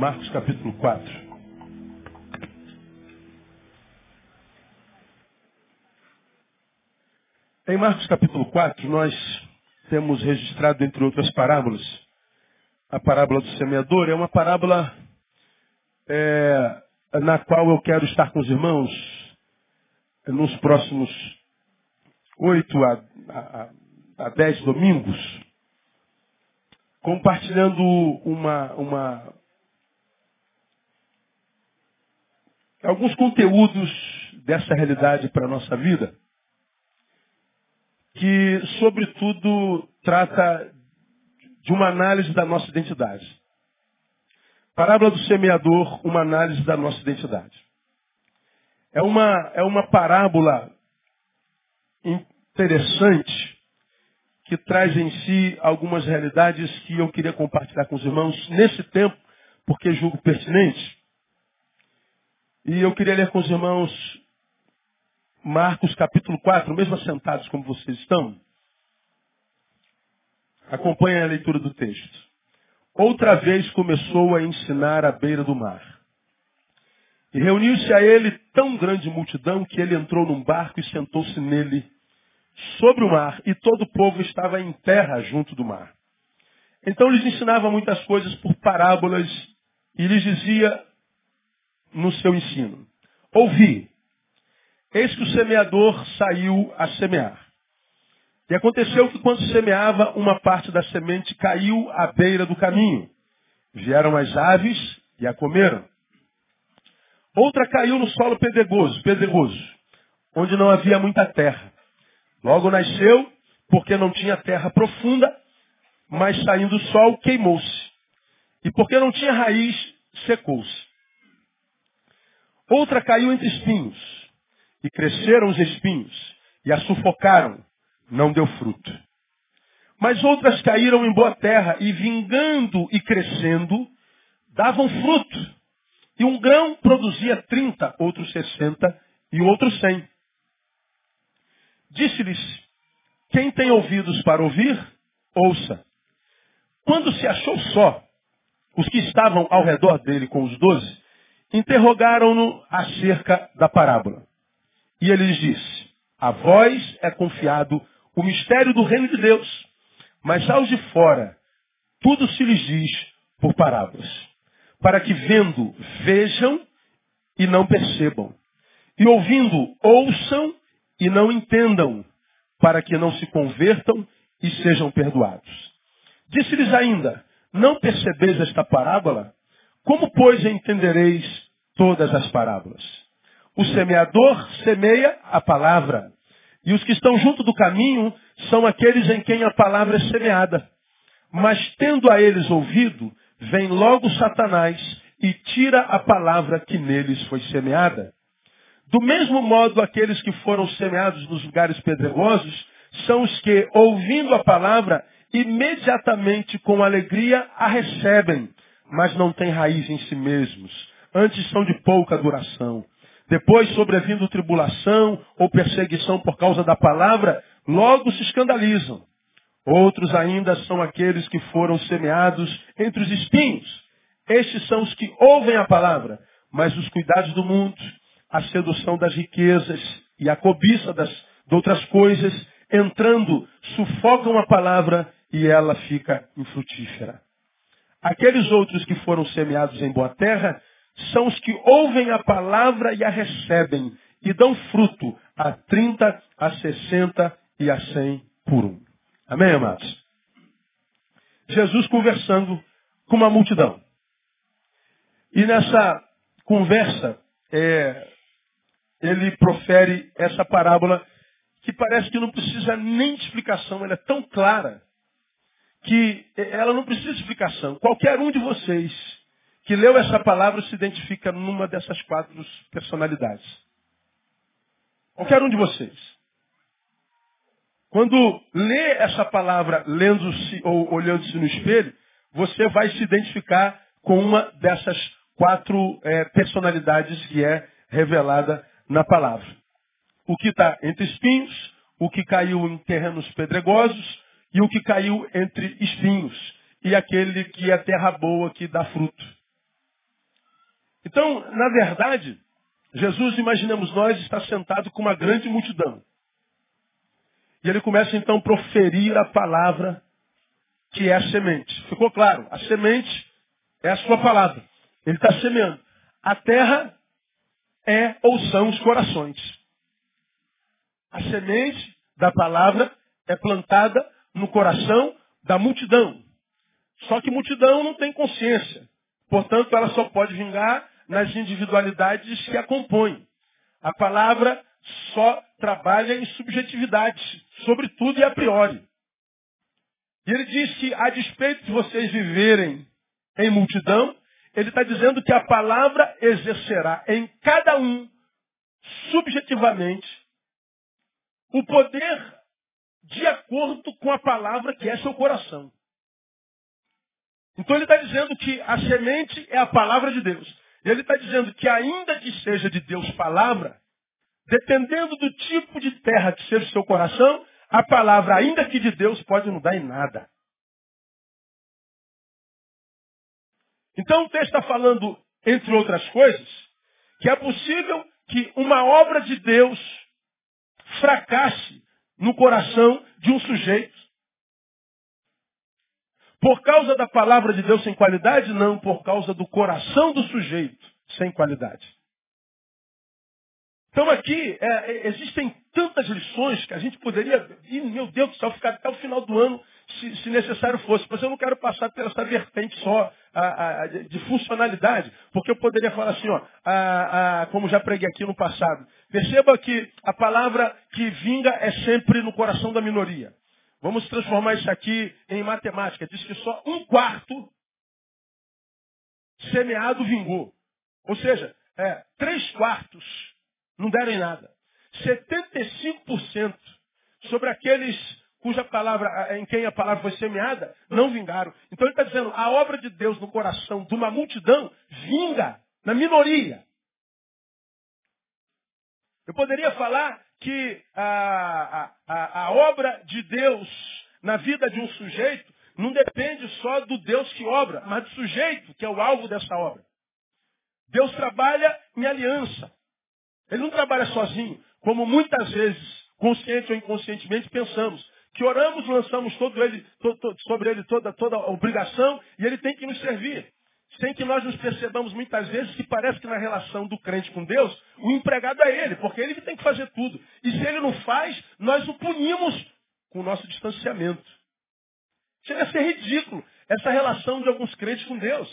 Marcos capítulo 4. Em Marcos capítulo 4, nós temos registrado, entre outras parábolas, a parábola do semeador. É uma parábola é, na qual eu quero estar com os irmãos nos próximos oito a, a, a dez domingos, compartilhando uma, uma, alguns conteúdos dessa realidade para a nossa vida, que, sobretudo, trata de uma análise da nossa identidade. Parábola do semeador, uma análise da nossa identidade. É uma, é uma parábola interessante que traz em si algumas realidades que eu queria compartilhar com os irmãos nesse tempo, porque julgo pertinente. E eu queria ler com os irmãos Marcos capítulo 4, mesmo assentados como vocês estão. Acompanhe a leitura do texto. Outra vez começou a ensinar à beira do mar. E reuniu-se a ele tão grande multidão que ele entrou num barco e sentou-se nele sobre o mar, e todo o povo estava em terra junto do mar. Então lhes ensinava muitas coisas por parábolas e lhes dizia no seu ensino: Ouvi, eis que o semeador saiu a semear. E aconteceu que quando semeava, uma parte da semente caiu à beira do caminho. Vieram as aves e a comeram. Outra caiu no solo pedregoso, pedregoso, onde não havia muita terra. Logo nasceu, porque não tinha terra profunda, mas saindo o sol, queimou-se. E porque não tinha raiz, secou-se. Outra caiu entre espinhos, e cresceram os espinhos, e a sufocaram, não deu fruto. Mas outras caíram em boa terra e vingando e crescendo, davam fruto. E um grão produzia trinta, outros sessenta e outros cem. Disse-lhes, quem tem ouvidos para ouvir, ouça. Quando se achou só, os que estavam ao redor dele com os doze, interrogaram-no acerca da parábola. E ele lhes disse, a vós é confiado o mistério do reino de Deus. Mas aos de fora, tudo se lhes diz por parábolas. Para que vendo, vejam e não percebam. E ouvindo, ouçam e não entendam. Para que não se convertam e sejam perdoados. Disse-lhes ainda, não percebeis esta parábola? Como, pois, entendereis todas as parábolas? O semeador semeia a palavra. E os que estão junto do caminho são aqueles em quem a palavra é semeada. Mas tendo a eles ouvido, vem logo Satanás e tira a palavra que neles foi semeada. Do mesmo modo, aqueles que foram semeados nos lugares pedregosos são os que, ouvindo a palavra, imediatamente com alegria a recebem, mas não têm raiz em si mesmos. Antes são de pouca duração. Depois, sobrevindo tribulação ou perseguição por causa da palavra, logo se escandalizam. Outros ainda são aqueles que foram semeados entre os espinhos. Estes são os que ouvem a palavra, mas os cuidados do mundo, a sedução das riquezas e a cobiça das, de outras coisas, entrando, sufocam a palavra e ela fica infrutífera. Aqueles outros que foram semeados em boa terra são os que ouvem a palavra e a recebem e dão fruto a 30, a 60 e a 100 por um. Amém, amados? Jesus conversando com uma multidão. E nessa conversa, é, ele profere essa parábola que parece que não precisa nem de explicação, ela é tão clara que ela não precisa de explicação. Qualquer um de vocês que leu essa palavra se identifica numa dessas quatro personalidades. Qualquer um de vocês. Quando lê essa palavra lendo-se ou olhando-se no espelho, você vai se identificar com uma dessas quatro é, personalidades que é revelada na palavra. O que está entre espinhos, o que caiu em terrenos pedregosos e o que caiu entre espinhos. E aquele que é terra boa que dá fruto. Então, na verdade, Jesus, imaginemos nós, está sentado com uma grande multidão. E ele começa então a proferir a palavra que é a semente. Ficou claro? A semente é a sua palavra. Ele está semeando. A terra é ou são os corações. A semente da palavra é plantada no coração da multidão. Só que multidão não tem consciência. Portanto, ela só pode vingar nas individualidades que a compõem. A palavra só trabalha em subjetividade, sobretudo e a priori. E ele diz que, a despeito de vocês viverem em multidão, ele está dizendo que a palavra exercerá em cada um, subjetivamente, o poder de acordo com a palavra que é seu coração. Então ele está dizendo que a semente é a palavra de Deus. E ele está dizendo que ainda que seja de Deus palavra, dependendo do tipo de terra que seja o seu coração, a palavra, ainda que de Deus, pode não dar em nada. Então o texto está falando, entre outras coisas, que é possível que uma obra de Deus fracasse no coração de um sujeito. Por causa da palavra de Deus sem qualidade? Não, por causa do coração do sujeito sem qualidade. Então aqui é, é existem tantas lições que a gente poderia, e, meu Deus do céu, ficar até o final do ano, se, se necessário fosse. Mas eu não quero passar por essa vertente só a, a, de funcionalidade, porque eu poderia falar assim, ó, a, como já preguei aqui no passado. Perceba que a palavra que vinga é sempre no coração da minoria. Vamos transformar isso aqui em matemática. Diz que só um quarto semeado vingou. Ou seja, é, três quartos não deram em nada. 75% sobre aqueles cuja palavra, em quem a palavra foi semeada, não vingaram. Então ele está dizendo, a obra de Deus no coração de uma multidão vinga na minoria. Eu poderia falar que a, a, a obra de Deus na vida de um sujeito não depende só do Deus que obra, mas do sujeito que é o alvo dessa obra. Deus trabalha em aliança. Ele não trabalha sozinho, como muitas vezes, consciente ou inconscientemente, pensamos. Que oramos, lançamos todo ele, sobre ele toda, toda a obrigação e ele tem que nos servir. Sem que nós nos percebamos muitas vezes que parece que na relação do crente com Deus, o empregado é ele, porque ele tem que fazer tudo. E se ele não faz, nós o punimos com o nosso distanciamento. Chega a ser ridículo essa relação de alguns crentes com Deus.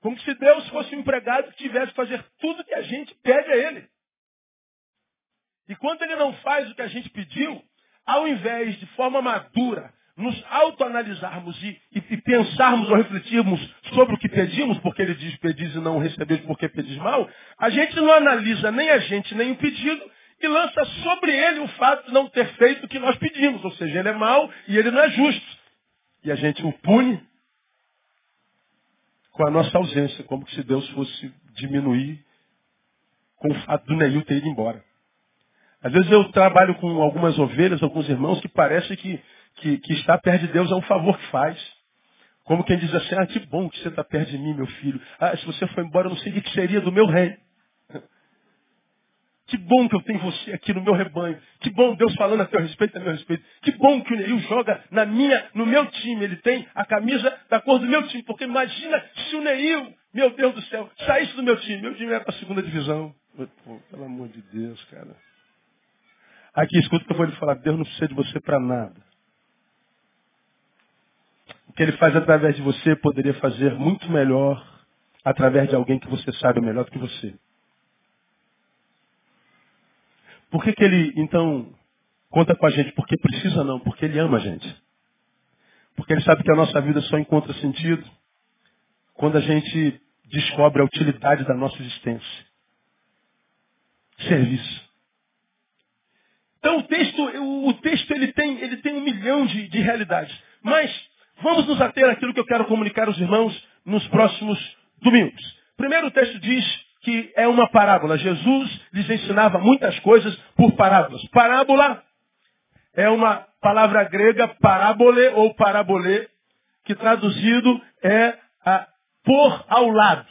Como se Deus fosse um empregado que tivesse que fazer tudo que a gente pede a ele. E quando ele não faz o que a gente pediu, ao invés de forma madura nos autoanalisarmos e, e, e, pensarmos ou refletirmos sobre o que pedimos, porque ele diz pedis e não recebeis porque pedis mal, a gente não analisa nem a gente nem o pedido e lança sobre ele o fato de não ter feito o que nós pedimos. Ou seja, ele é mau e ele não é justo. E a gente o pune com a nossa ausência, como se Deus fosse diminuir com o fato do Neil ter ido embora. Às vezes eu trabalho com algumas ovelhas, alguns irmãos, que parece que, que, que estar perto de Deus é um favor que faz. Como quem diz assim, ah, que bom que você está perto de mim, meu filho. Ah, se você for embora, eu não sei o que seria do meu reino. Que bom que eu tenho você aqui no meu rebanho. Que bom Deus falando a teu respeito, a meu respeito. Que bom que o Neil joga na minha, no meu time. Ele tem a camisa da cor do meu time. Porque imagina se o Neil, meu Deus do céu, saísse do meu time. Meu time era para a segunda divisão. Pô, pelo amor de Deus, cara. Aqui, escuta o que eu vou lhe falar. Deus não precisa de você para nada. O que ele faz através de você poderia fazer muito melhor através de alguém que você sabe melhor do que você. Por que, que ele, então, conta com a gente? Porque precisa não, porque ele ama a gente. Porque ele sabe que a nossa vida só encontra sentido quando a gente descobre a utilidade da nossa existência. Serviço. Então o texto, o, texto ele tem, ele tem um milhão de, de realidades. Mas vamos nos ater àquilo que eu quero comunicar aos irmãos nos próximos domingos. Primeiro o texto diz que é uma parábola. Jesus lhes ensinava muitas coisas por parábolas. Parábola é uma palavra grega parábole ou parabolê, que traduzido é a, por ao lado.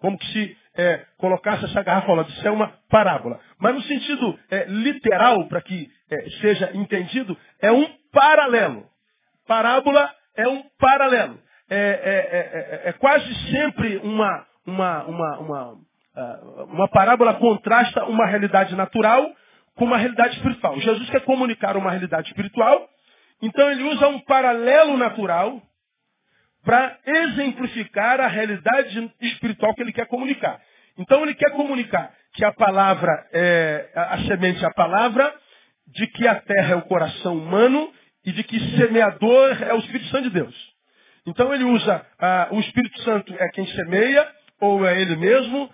Como que se é, colocasse essa garrafa ao lado. Isso é uma parábola. Mas no sentido é, literal, para que é, seja entendido, é um paralelo. Parábola é um paralelo. É, é, é, é quase sempre uma, uma, uma, uma, ah, uma parábola contrasta uma realidade natural com uma realidade espiritual. Jesus quer comunicar uma realidade espiritual, então ele usa um paralelo natural para exemplificar a realidade espiritual que ele quer comunicar. Então ele quer comunicar que a palavra é a semente é a palavra, de que a terra é o coração humano e de que semeador é o Espírito Santo de Deus. Então ele usa ah, o Espírito Santo é quem semeia, ou é ele mesmo,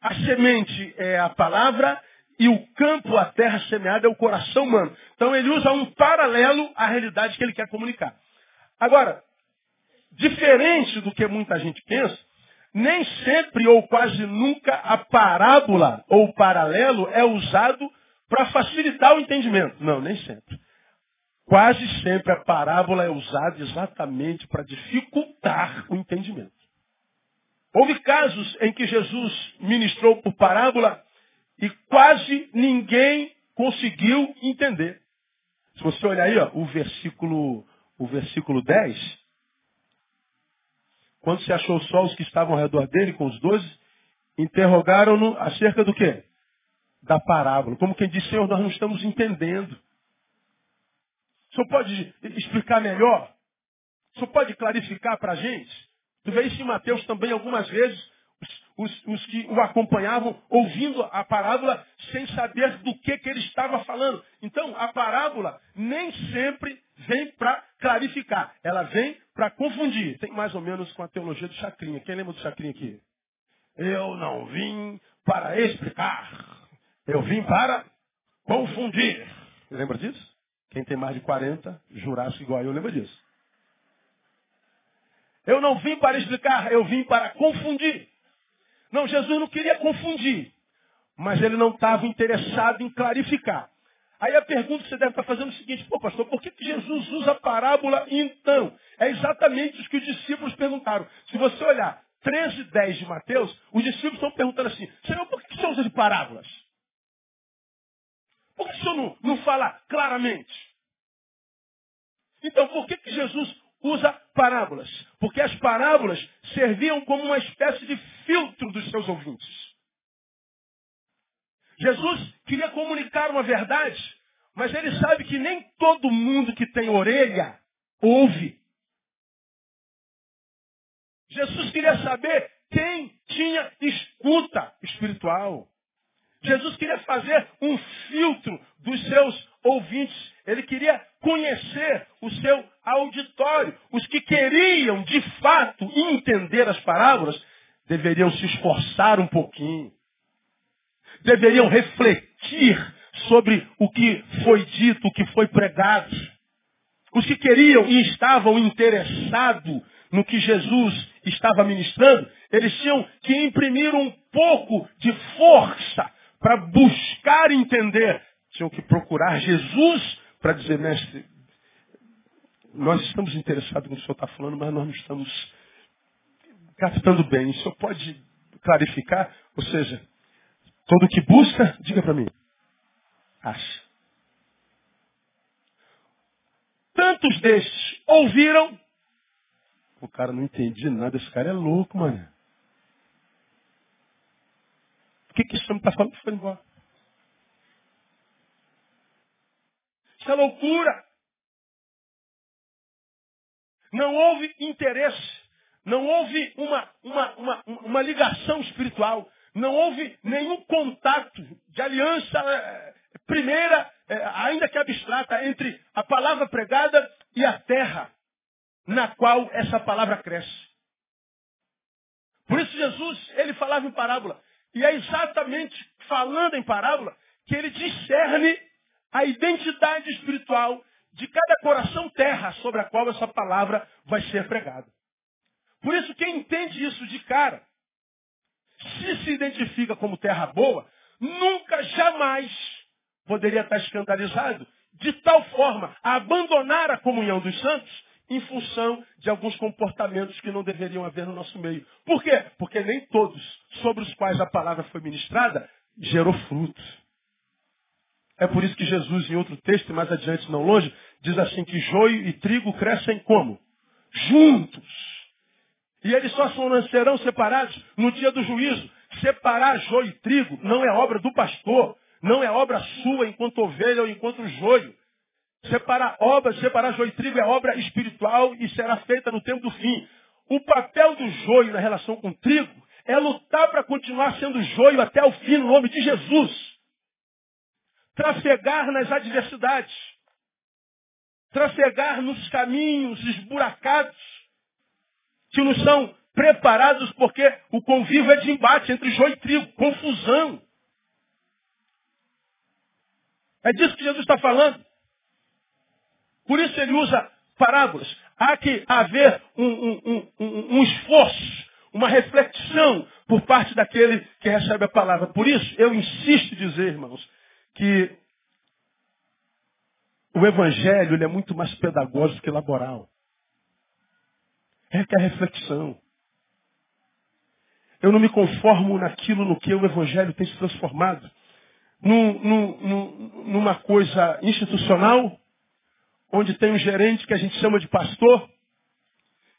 a semente é a palavra e o campo, a terra semeada é o coração humano. Então ele usa um paralelo à realidade que ele quer comunicar. Agora, diferente do que muita gente pensa, nem sempre ou quase nunca a parábola ou o paralelo é usado para facilitar o entendimento. Não, nem sempre. Quase sempre a parábola é usada exatamente para dificultar o entendimento. Houve casos em que Jesus ministrou por parábola e quase ninguém conseguiu entender. Se você olhar aí, ó, o versículo, o versículo 10, quando se achou só os que estavam ao redor dele, com os doze, interrogaram-no acerca do quê? Da parábola. Como quem disse, Senhor, nós não estamos entendendo. O senhor pode explicar melhor? O senhor pode clarificar para a gente? Tu vê isso em Mateus também algumas vezes, os, os, que o acompanhavam ouvindo a parábola sem saber do que, que ele estava falando. Então, a parábola nem sempre vem para clarificar, ela vem para confundir. Tem mais ou menos com a teologia do Chacrinha. Quem lembra do Chacrinha aqui? Eu não vim para explicar, eu vim para confundir. Lembra disso? Quem tem mais de 40, Jurássico igual eu, lembra disso. Eu não vim para explicar, eu vim para confundir. Não, Jesus não queria confundir, mas ele não estava interessado em clarificar. Aí a pergunta que você deve estar fazendo é o seguinte, pô pastor, por que, Jesus usa a parábola então? É exatamente o que os discípulos perguntaram. Se você olhar 13 e 10 de Mateus, os discípulos estão perguntando assim, Senhor, por que, que o Senhor usa de parábolas? Por que o Senhor não, não fala claramente? Então, por que, que Jesus usa parábolas, porque as parábolas serviam como uma espécie de filtro dos seus ouvintes. Jesus queria comunicar uma verdade, mas ele sabe que nem todo mundo que tem orelha ouve. Jesus queria saber quem tinha escuta espiritual. Jesus queria fazer um filtro dos seus ouvintes. Ele queria conhecer o seu auditório. Os que queriam, de fato, entender as parábolas, deveriam se esforçar um pouquinho. Deveriam refletir sobre o que foi dito, o que foi pregado. Os que queriam e estavam interessados no que Jesus estava ministrando, eles tinham que imprimir um pouco de força para buscar entender. Tinham que procurar Jesus para dizer, mestre, nós estamos interessados no que o senhor está falando, mas nós não estamos captando bem. O senhor pode clarificar? Ou seja, todo que busca, diga para mim, acha. Tantos destes ouviram, o cara não entendia nada, esse cara é louco, mano. O que, que esse homem está falando? Foi embora. Isso é loucura. Não houve interesse. Não houve uma, uma, uma, uma ligação espiritual. Não houve nenhum contato de aliança é, primeira, é, ainda que abstrata, entre a palavra pregada e a terra na qual essa palavra cresce. Por isso Jesus, ele falava em parábola. E é exatamente falando em parábola que ele discerne a identidade espiritual de cada coração terra sobre a qual essa palavra vai ser pregada. Por isso, quem entende isso de cara, se se identifica como terra boa, nunca, jamais poderia estar escandalizado de tal forma a abandonar a comunhão dos santos em função de alguns comportamentos que não deveriam haver no nosso meio. Por quê? Porque nem todos sobre os quais a palavra foi ministrada gerou frutos. É por isso que Jesus, em outro texto, mais adiante, não longe, diz assim que joio e trigo crescem como? Juntos. E eles só serão separados no dia do juízo. Separar joio e trigo não é obra do pastor, não é obra sua enquanto ovelha ou enquanto joio. Separar obra, separar joio e trigo é obra espiritual e será feita no tempo do fim. O papel do joio na relação com o trigo é lutar para continuar sendo joio até o fim, no nome de Jesus. Trafegar nas adversidades. Trafegar nos caminhos esburacados que nos são preparados porque o convívio é de embate entre joio e trigo, confusão. É disso que Jesus está falando. Por isso ele usa parábolas. Há que haver um, um, um, um esforço, uma reflexão por parte daquele que recebe a palavra. Por isso, eu insisto em dizer, irmãos, que o Evangelho é muito mais pedagógico que laboral. É que a reflexão. Eu não me conformo naquilo no que o Evangelho tem se transformado. Num, num, numa coisa institucional, onde tem um gerente que a gente chama de pastor,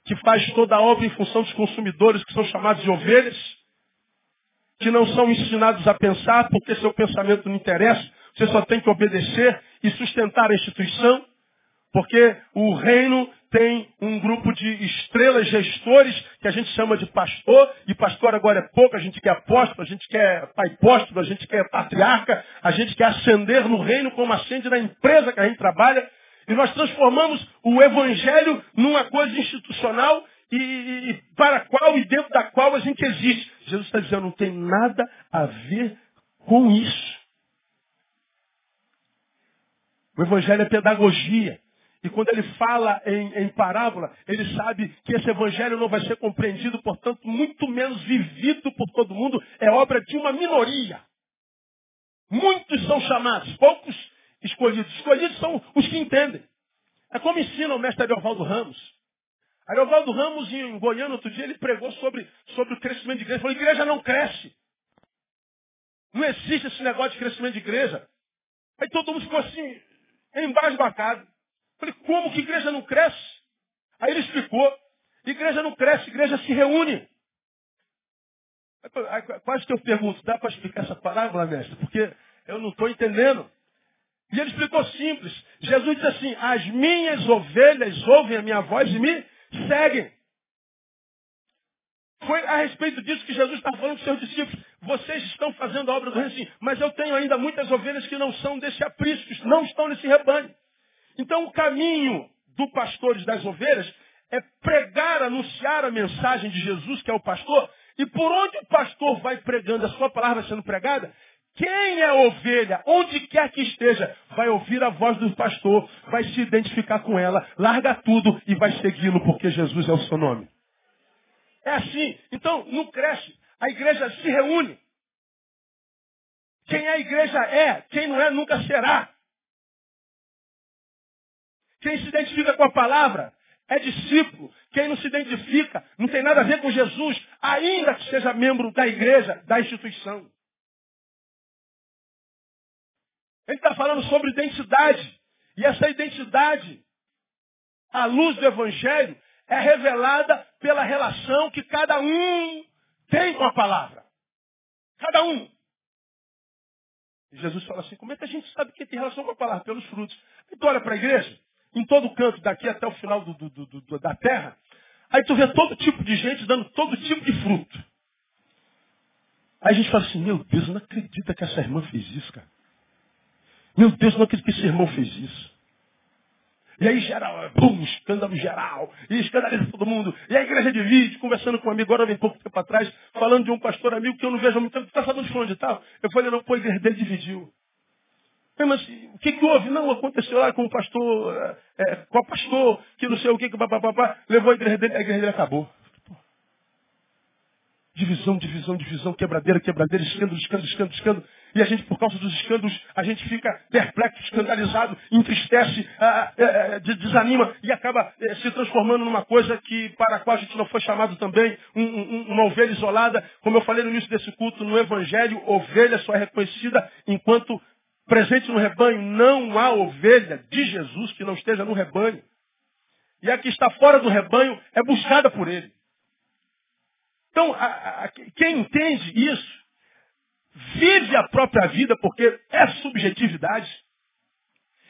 que faz toda a obra em função dos consumidores que são chamados de ovelhas, que não são ensinados a pensar porque seu pensamento não interessa, você só tem que obedecer e sustentar a instituição, porque o reino tem um grupo de estrelas gestores que a gente chama de pastor, e pastor agora é pouco, a gente quer apóstolo, a gente quer pai apóstolo, a gente quer patriarca, a gente quer ascender no reino como ascende na empresa que a gente trabalha, e nós transformamos o evangelho numa coisa institucional e, e, para a qual e dentro da qual a gente existe. Jesus está dizendo, não tem nada a ver com isso. O evangelho é pedagogia. E quando ele fala em, em, parábola, ele sabe que esse evangelho não vai ser compreendido, portanto, muito menos vivido por todo mundo. É obra de uma minoria. Muitos são chamados, poucos escolhidos. Escolhidos são os que entendem. É como ensina o mestre Ariovaldo Ramos. Ariovaldo Ramos, em Goiânia, outro dia, ele pregou sobre, sobre o crescimento de igreja. Ele falou, igreja não cresce. Não existe esse negócio de crescimento de igreja. Aí todo mundo ficou assim, embasbacado. Falei, como que igreja não cresce? Aí ele explicou. Igreja não cresce, igreja se reúne. Quase que eu pergunto, dá para explicar essa parábola, mestre? Porque eu não estou entendendo. E ele explicou simples. Jesus disse assim, as minhas ovelhas ouvem a minha voz e me seguem. Foi a respeito disso que Jesus está falando com seus discípulos. Vocês estão fazendo a obra do reino, sim, mas eu tenho ainda muitas ovelhas que não são desse aprisco, não estão nesse rebanho. Então o caminho do pastor das ovelhas é pregar, anunciar a mensagem de Jesus, que é o pastor, e por onde o pastor vai pregando, a sua palavra sendo pregada, quem é ovelha, onde quer que esteja, vai ouvir a voz do pastor, vai se identificar com ela, larga tudo e vai segui-lo, porque Jesus é o seu nome. É assim. Então, não cresce. A igreja se reúne. Quem é a igreja é, quem não é nunca será. Quem se identifica com a palavra é discípulo. Quem não se identifica não tem nada a ver com Jesus, ainda que seja membro da igreja, da instituição. Ele está falando sobre identidade. E essa identidade, à luz do Evangelho, é revelada pela relação que cada um tem com a palavra. Cada um. E Jesus fala assim, como é que a gente sabe que tem relação com a palavra? Pelos frutos. Então olha para a igreja, em todo canto, daqui até o final do, do, do, da terra, aí tu vê todo tipo de gente dando todo tipo de fruto. Aí a gente fala assim, meu Deus, não acredita que essa irmã fez isso, cara. Meu Deus, não acredito que esse irmão fez isso. E aí geral, bum, escândalo geral, e escandaliza todo mundo. E a igreja divide, conversando com um amigo, agora vem pouco tempo atrás, falando de um pastor amigo que eu não vejo há muito tempo, está sabendo de onde tal? Eu falei, não, pô, a igreja dele dividiu. Mas o que, que houve? Não, aconteceu lá com o pastor, é, é com o pastor, que não sei o que, que papapá, levou a igreja dele, a igreja dele acabou. Divisão, divisão, divisão, quebradeira, quebradeira, escândalo, escândalo, escândalo, escândalo. e a gente, por causa dos escândalos, a gente fica perplexo, escandalizado, entristece, ah, desanima e acaba se transformando numa coisa que para a qual a gente não foi chamado também, um, um, uma ovelha isolada. Como eu falei no início desse culto, no Evangelho, ovelha só é reconhecida enquanto presente no rebanho. Não há ovelha de Jesus que não esteja no rebanho. E a que está fora do rebanho é buscada por ele. Então, a, a, quem entende isso, vive a própria vida, porque é subjetividade,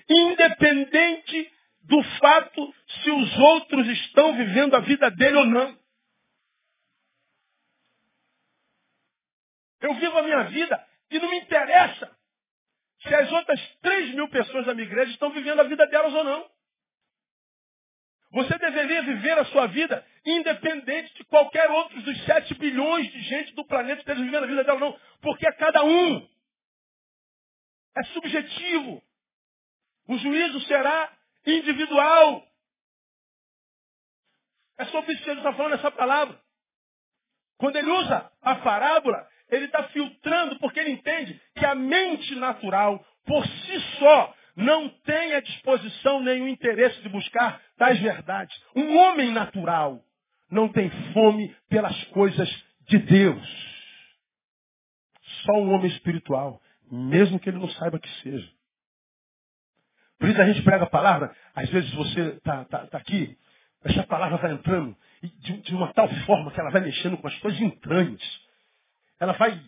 independente do fato se os outros estão vivendo a vida dele ou não. Eu vivo a minha vida e não me interessa se as outras 3 mil pessoas da minha igreja estão vivendo a vida delas ou não. Você deveria viver a sua vida independente de qualquer outro dos 7 bilhões de gente do planeta esteja vivendo a vida dela ou não. Porque é cada um. É subjetivo. O juízo será individual. É sobre isso que Jesus está falando essa palavra. Quando ele usa a parábola, ele está filtrando porque ele entende que a mente natural, por si só, não tem a disposição nem o interesse de buscar tais verdades. Um homem natural não tem fome pelas coisas de Deus. Só um homem espiritual, mesmo que ele não saiba que seja. Por isso a gente prega a palavra, às vezes você está tá, tá aqui, essa palavra vai entrando de, de uma tal forma que ela vai mexendo com as suas entranhas. Ela vai.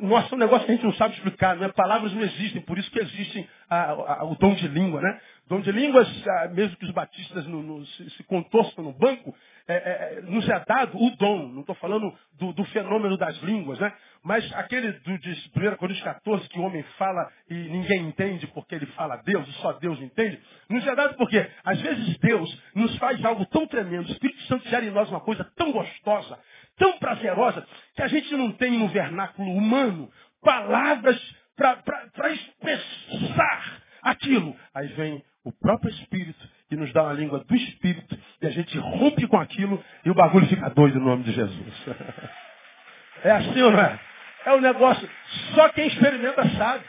Nossa, é um negócio que a gente não sabe explicar, né? Palavras não existem, por isso que existem a, a, o dom de língua, né? Dom de línguas, mesmo que os batistas no, no, se, se contorçam no banco, é, é, é, nos é dado o dom. Não estou falando do, do, fenômeno das línguas, né? Mas aquele do, de 1 Coríntios 14, que o homem fala e ninguém entende porque ele fala a Deus, e só Deus entende, nos é dado porque, às vezes, Deus nos faz algo tão tremendo, o Espírito Santo gera em nós uma coisa tão gostosa, tão prazerosa, que a gente não tem no vernáculo humano palavras para expressar aquilo. Aí vem o próprio Espírito e nos dá uma língua do Espírito e a gente rompe com aquilo e o bagulho fica doido no nome de Jesus. É assim ou não é? É um negócio, só quem experimenta sabe.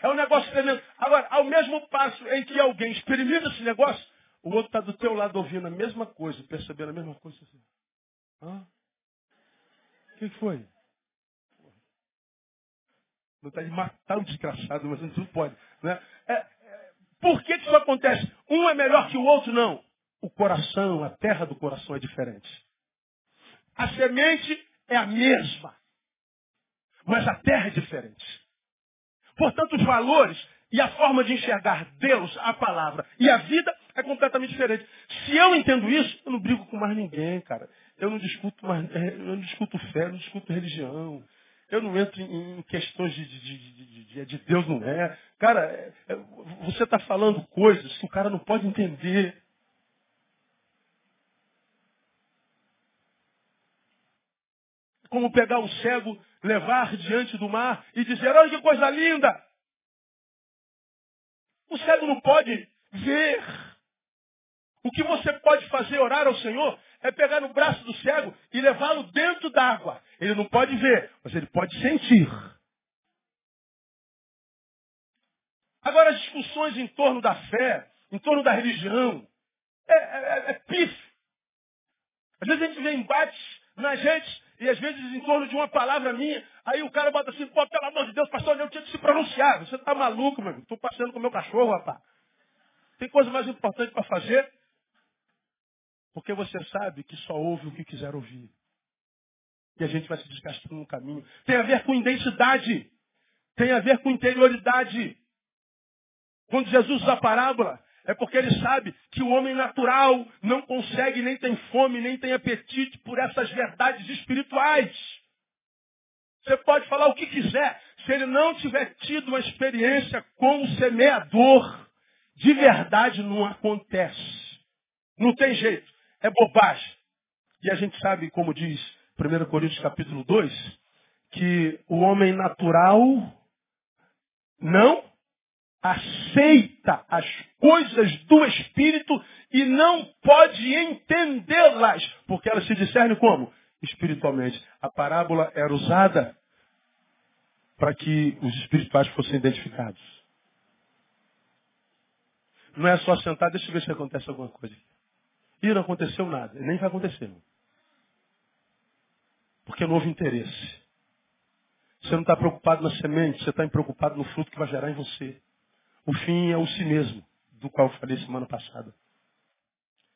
É um negócio tremendo. Agora, ao mesmo passo em que alguém experimenta esse negócio, o outro está do teu lado ouvindo a mesma coisa, percebendo a mesma coisa. Assim. Hã? O que, foi? Não está de matar o desgraçado, mas não pode. Né? É, por que, que isso acontece? Um é melhor que o outro? Não. O coração, a terra do coração é diferente. A semente é a mesma, mas a terra é diferente. Portanto, os valores e a forma de enxergar Deus, a palavra e a vida é completamente diferente. Se eu entendo isso, eu não brigo com mais ninguém, cara. Eu não discuto mais, é, eu não discuto fé, não discuto religião. Eu não entro em, questões de, de, de, de, Deus, não é. Cara, é, é, você está falando coisas que o cara não pode entender. Como pegar um cego, levar diante do mar e dizer, olha que coisa linda. O cego não pode ver. O que você pode fazer, orar ao Senhor, é pegar no braço do cego e levá-lo dentro d'água. Ele não pode ver, mas ele pode sentir. Agora, as discussões em torno da fé, em torno da religião, é, é, é pife. Às vezes a gente vê embates na gente, e às vezes em torno de uma palavra minha, aí o cara bota assim, pô, pelo amor de Deus, pastor, eu tinha que se pronunciar. Você tá maluco, meu Estou passeando com meu cachorro, rapaz. Tem coisa mais importante para fazer porque você sabe que só ouve o que quiser ouvir. E a gente vai se desgastando no caminho. Tem a ver com identidade. Tem a ver com interioridade. Quando Jesus usa a parábola, é porque ele sabe que o homem natural não consegue, nem tem fome, nem tem apetite por essas verdades espirituais. Você pode falar o que quiser. Se ele não tiver tido uma experiência com o semeador, de verdade não acontece. Não tem jeito é bobagem. E a gente sabe, como diz 1 Coríntios capítulo 2, que o homem natural não aceita as coisas do Espírito e não pode entendê-las, porque elas se discernem como? Espiritualmente. A parábola era usada para que os espirituais fossem identificados. Não é só sentar, deixa eu ver se acontece alguma coisa. E não aconteceu nada, nem vai acontecer. Porque não houve interesse. Você não está preocupado na semente, você está preocupado no fruto que vai gerar em você. O fim é o si mesmo, do qual eu falei semana passada.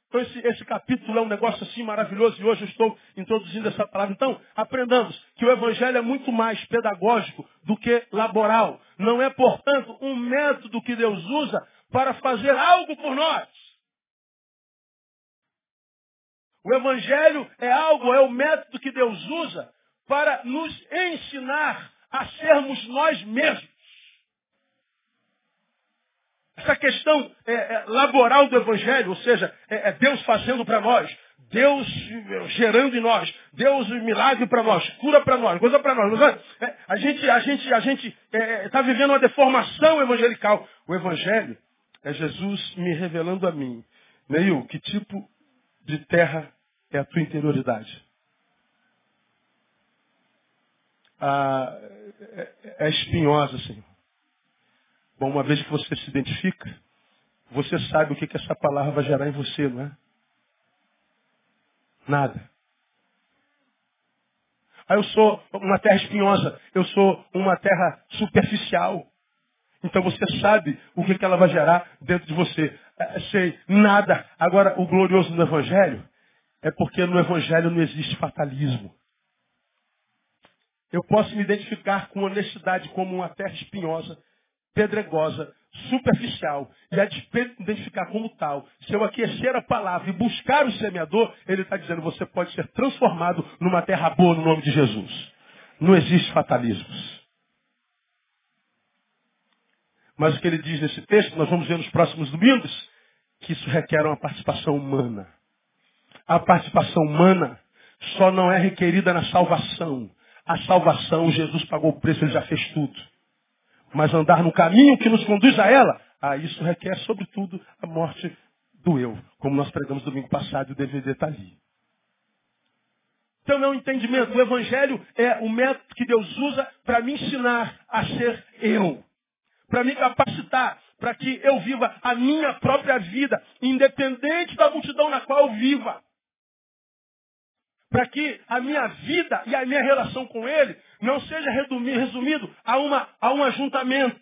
Então esse, esse, capítulo é um negócio assim maravilhoso e hoje eu estou introduzindo essa palavra. Então, aprendamos que o Evangelho é muito mais pedagógico do que laboral. Não é, portanto, um método que Deus usa para fazer algo por nós. O Evangelho é algo, é o método que Deus usa para nos ensinar a sermos nós mesmos. Essa questão é, é, laboral do Evangelho, ou seja, é, é Deus fazendo para nós, Deus gerando em nós, Deus milagre para nós, cura para nós, coisa para nós. É, a gente a gente a gente está é, tá vivendo uma deformação evangelical. O Evangelho é Jesus me revelando a mim, Neil, que tipo de terra é a tua interioridade? Ah, é, é espinhosa, Senhor. Bom, uma vez que você se identifica, você sabe o que, que essa palavra vai gerar em você, não é? Nada. Aí eu sou uma terra espinhosa, eu sou uma terra superficial. Então você sabe o que, que ela vai gerar dentro de você. É, sei, nada. Agora, o glorioso no Evangelho é porque no Evangelho não existe fatalismo. Eu posso me identificar com honestidade como uma terra espinhosa, pedregosa, superficial, e a identificar como tal. Se eu aquecer a palavra e buscar o semeador, ele está dizendo, você pode ser transformado numa terra boa no nome de Jesus. Não existe fatalismos. Mas o que ele diz nesse texto, nós vamos ver nos próximos domingos, que isso requer uma participação humana. A participação humana só não é requerida na salvação. A salvação, Jesus pagou o preço, ele já fez tudo. Mas andar no caminho que nos conduz a ela, ah, isso requer, sobretudo, a morte do eu, como nós pregamos domingo passado e o DVD está ali. Então, meu entendimento, o Evangelho é o método que Deus usa para me ensinar a ser eu. Para me capacitar, para que eu viva a minha própria vida, independente da multidão na qual eu viva para que a minha vida e a minha relação com Ele não seja resumido a, uma, a um ajuntamento,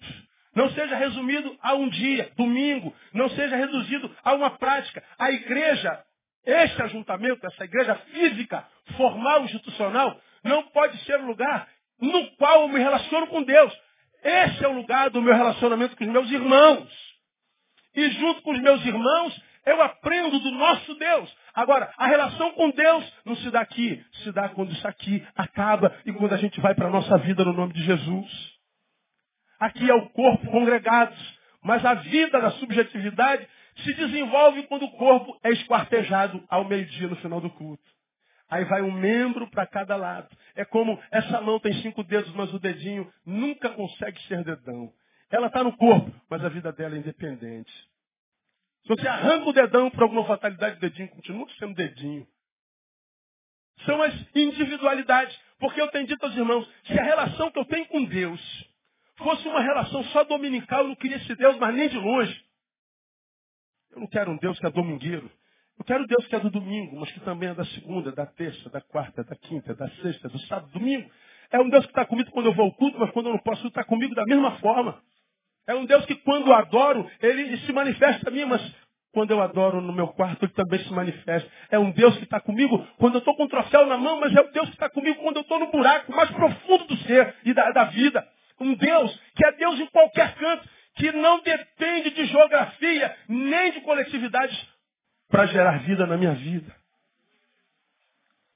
não seja resumido a um dia, domingo, não seja reduzido a uma prática. A igreja, este ajuntamento, essa igreja física, formal, institucional, não pode ser um lugar no qual eu me relaciono com Deus. Esse é o lugar do meu relacionamento com os meus irmãos. E junto com os meus irmãos, eu aprendo do nosso Deus. Agora, a relação com Deus não se dá aqui, se dá quando isso aqui acaba e quando a gente vai para a nossa vida no nome de Jesus. Aqui é o corpo congregado, mas a vida da subjetividade se desenvolve quando o corpo é esquartejado ao meio-dia no final do culto. Aí vai um membro para cada lado. É como essa mão tem cinco dedos, mas o dedinho nunca consegue ser dedão. Ela está no corpo, mas a vida dela é independente. Se você arranca o dedão por alguma fatalidade, o dedinho continua sendo dedinho. São as individualidades. Porque eu tenho dito aos irmãos, se a relação que eu tenho com Deus fosse uma relação só dominical, eu não queria esse Deus, mas nem de longe. Eu não quero um Deus que é domingueiro. Eu quero um Deus que é do domingo, mas que também é da segunda, da terça, da quarta, da quinta, da sexta, do sábado, domingo. É um Deus que está comigo quando eu vou ao culto, mas quando eu não posso, está comigo da mesma forma. É um Deus que quando eu adoro, ele se manifesta a mim, mas quando eu adoro no meu quarto, ele também se manifesta. É um Deus que está comigo quando eu estou com o troféu na mão, mas é o Deus que está comigo quando eu estou no buraco mais profundo do ser e da, da vida. Um Deus que é Deus em qualquer canto, que não depende de geografia, nem de coletividades para gerar vida na minha vida.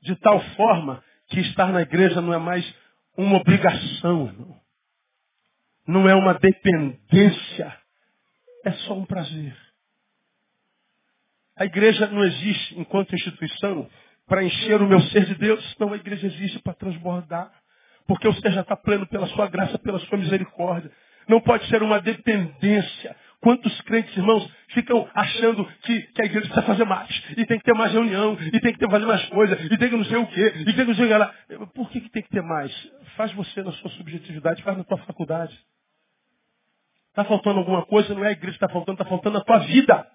De tal forma que estar na igreja não é mais uma obrigação, não não é uma dependência, é só um prazer. A igreja não existe enquanto instituição para encher o meu ser de Deus, não, a igreja existe para transbordar. Porque o ser já está pleno pela sua graça, pela sua misericórdia. Não pode ser uma dependência, Quantos crentes, irmãos, ficam achando que, que a igreja precisa fazer mais, e tem que ter mais reunião, e tem que ter fazer mais coisas, e tem que não sei o quê, e tem que não sei o que lá. Por que, que tem que ter mais? Faz você na sua subjetividade, faz na tua faculdade. Está faltando alguma coisa, não é a igreja que está faltando, está faltando a tua vida.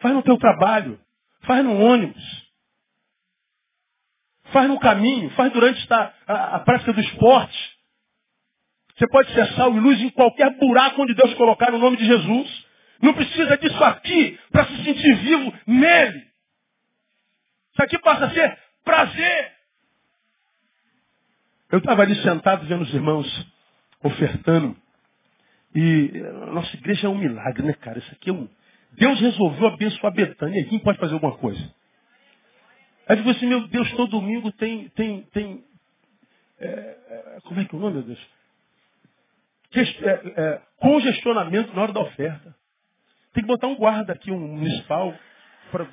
Faz no teu trabalho, faz no ônibus, faz no caminho, faz durante a, a, a prática do esporte. Você pode ser sal e luz em qualquer buraco onde Deus colocar no nome de Jesus. Não precisa disso aqui para se sentir vivo nele. Isso aqui passa a ser prazer. Eu estava ali sentado vendo os irmãos ofertando. E a nossa igreja é um milagre, né, cara? Isso aqui é um. Deus resolveu abençoar a Betânia. Quem pode fazer alguma coisa? Aí digo assim, meu Deus, todo domingo tem. tem, tem é, como é que é o nome, meu Deus? é, é, congestionamento na hora da oferta. Tem que botar um guarda aqui, um municipal, para.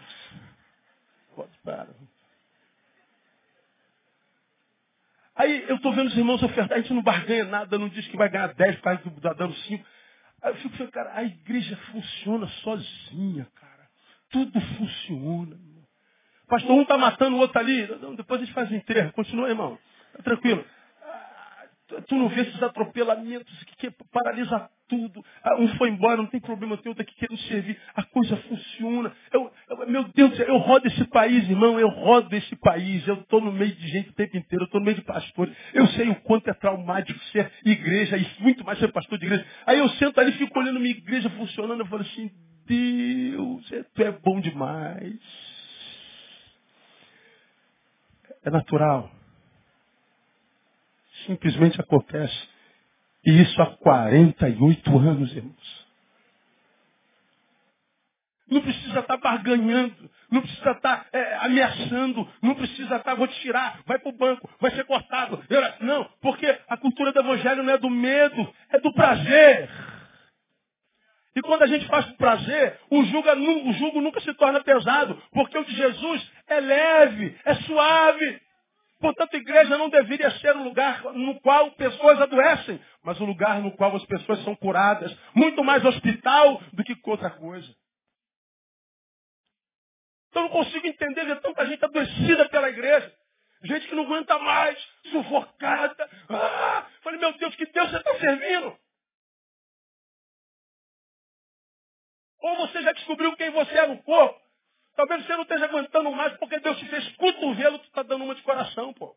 Aí eu estou vendo os irmãos ofertar, a gente não barganha nada, não diz que vai ganhar 10 por causa está dando 5. Aí eu fico pensando, cara, a igreja funciona sozinha, cara. Tudo funciona. Pastor, um está matando o outro ali. Não, depois a gente faz o enterro. Continua, irmão. Tá tranquilo. Tu não vê esses atropelamentos que, que paralisa tudo. Ah, um foi embora, não tem problema, tem outro aqui querendo servir. A coisa funciona. Eu, eu, meu Deus, eu rodo esse país, irmão, eu rodo esse país. Eu estou no meio de gente o tempo inteiro, eu estou no meio de pastores. Eu sei o quanto é traumático ser igreja e muito mais ser pastor de igreja. Aí eu sento ali fico olhando minha igreja funcionando. Eu falo assim, Deus, é, tu é bom demais. É natural simplesmente acontece. E isso há 48 anos, irmãos. Não precisa estar barganhando, não precisa estar é, ameaçando, não precisa estar, vou te tirar, vai para o banco, vai ser cortado. Não, porque a cultura do evangelho não é do medo, é do prazer. E quando a gente faz por prazer, o jugo, o jugo nunca se torna pesado, porque o de Jesus é leve, é suave. Portanto, a igreja não deveria ser um lugar no qual pessoas adoecem, mas um lugar no qual as pessoas são curadas. Muito mais hospital do que outra coisa. Então, não consigo entender ver tanta gente adoecida pela igreja. Gente que não aguenta mais, sufocada. Ah, falei, meu Deus, que Deus você está servindo? Ou você já descobriu quem você é no corpo? Talvez você não esteja aguentando mais porque Deus te fez cotovelo, tu está dando uma de coração, pô.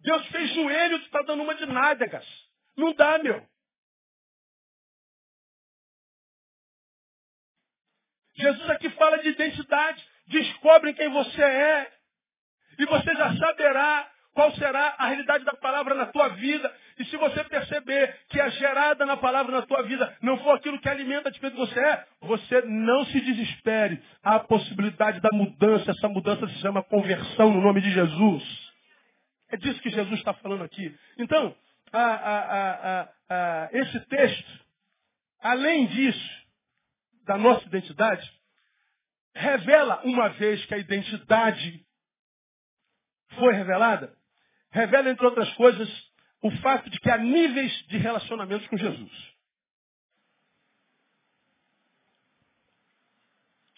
Deus fez joelho, tu está dando uma de nádegas. Não dá, meu. Jesus aqui fala de identidade. Descobre quem você é. E você já saberá qual será a realidade da palavra na tua vida. E se você perceber que a gerada na palavra na tua vida não for aquilo que alimenta de quem você é, você não se desespere. Há a possibilidade da mudança. Essa mudança se chama conversão no nome de Jesus. É disso que Jesus está falando aqui. Então, a, a, a, esse texto, além disso, da nossa identidade, revela uma vez que a identidade foi revelada, revela, entre outras coisas, o fato de que há níveis de relacionamentos com Jesus.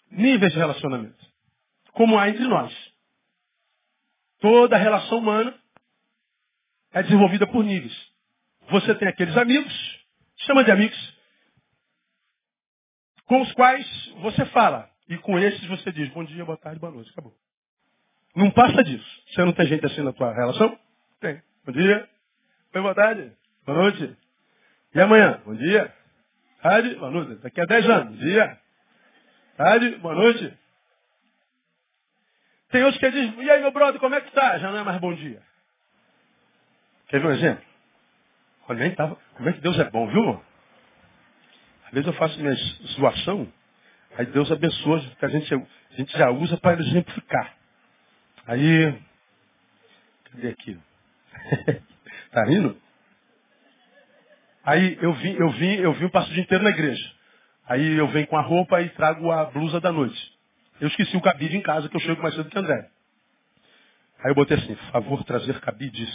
Níveis de relacionamento. Como há entre nós. Toda relação humana é desenvolvida por níveis. Você tem aqueles amigos, chama de amigos, com os quais você fala. E com esses você diz bom dia, boa tarde, boa noite. Acabou. Não passa disso. Você não tem gente assim na tua relação? Tem. Bom dia. Boa tarde. Boa noite. E amanhã? Bom dia. Tarde. Boa noite. Daqui a 10 anos. Bom dia. Tarde. Boa noite. Tem outros que dizem, e aí, meu brother, como é que tá? Já não é mais bom dia. Quer ver um exemplo? Olha, nem tava. Como é que Deus é bom, viu? Às vezes eu faço minha situação, aí Deus abençoa, que a gente, a gente já usa para exemplificar. Aí, cadê aqui? rindo? Aí eu vim, eu vim, eu vim, passo o dia inteiro na igreja. Aí eu venho com a roupa e trago a blusa da noite. Eu esqueci o cabide em casa, que eu chego mais cedo que André. Aí eu botei assim, favor trazer cabides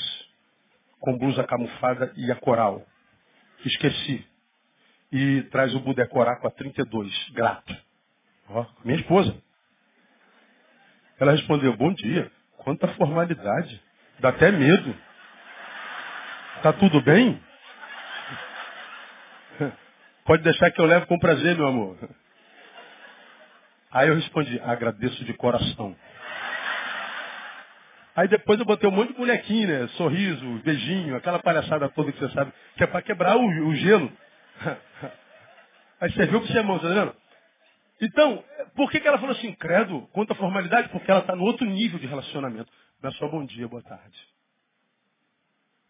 com blusa camuflada e a coral. Esqueci. E traz o Budecoraco a 32, grato. Ó, minha esposa. Ela respondeu, bom dia. Quanta formalidade. Dá até medo. Tá tudo bem? Pode deixar que eu levo com prazer, meu amor. Aí eu respondi, agradeço de coração. Aí depois eu botei um monte de bonequinho, né? Sorriso, beijinho, aquela palhaçada toda que você sabe, que é para quebrar o, o, gelo. Aí você viu que você é mão, tá vendo? Então, por que, que ela falou assim, credo, quanto à formalidade? Porque ela está no outro nível de relacionamento. Não é só bom dia, boa tarde.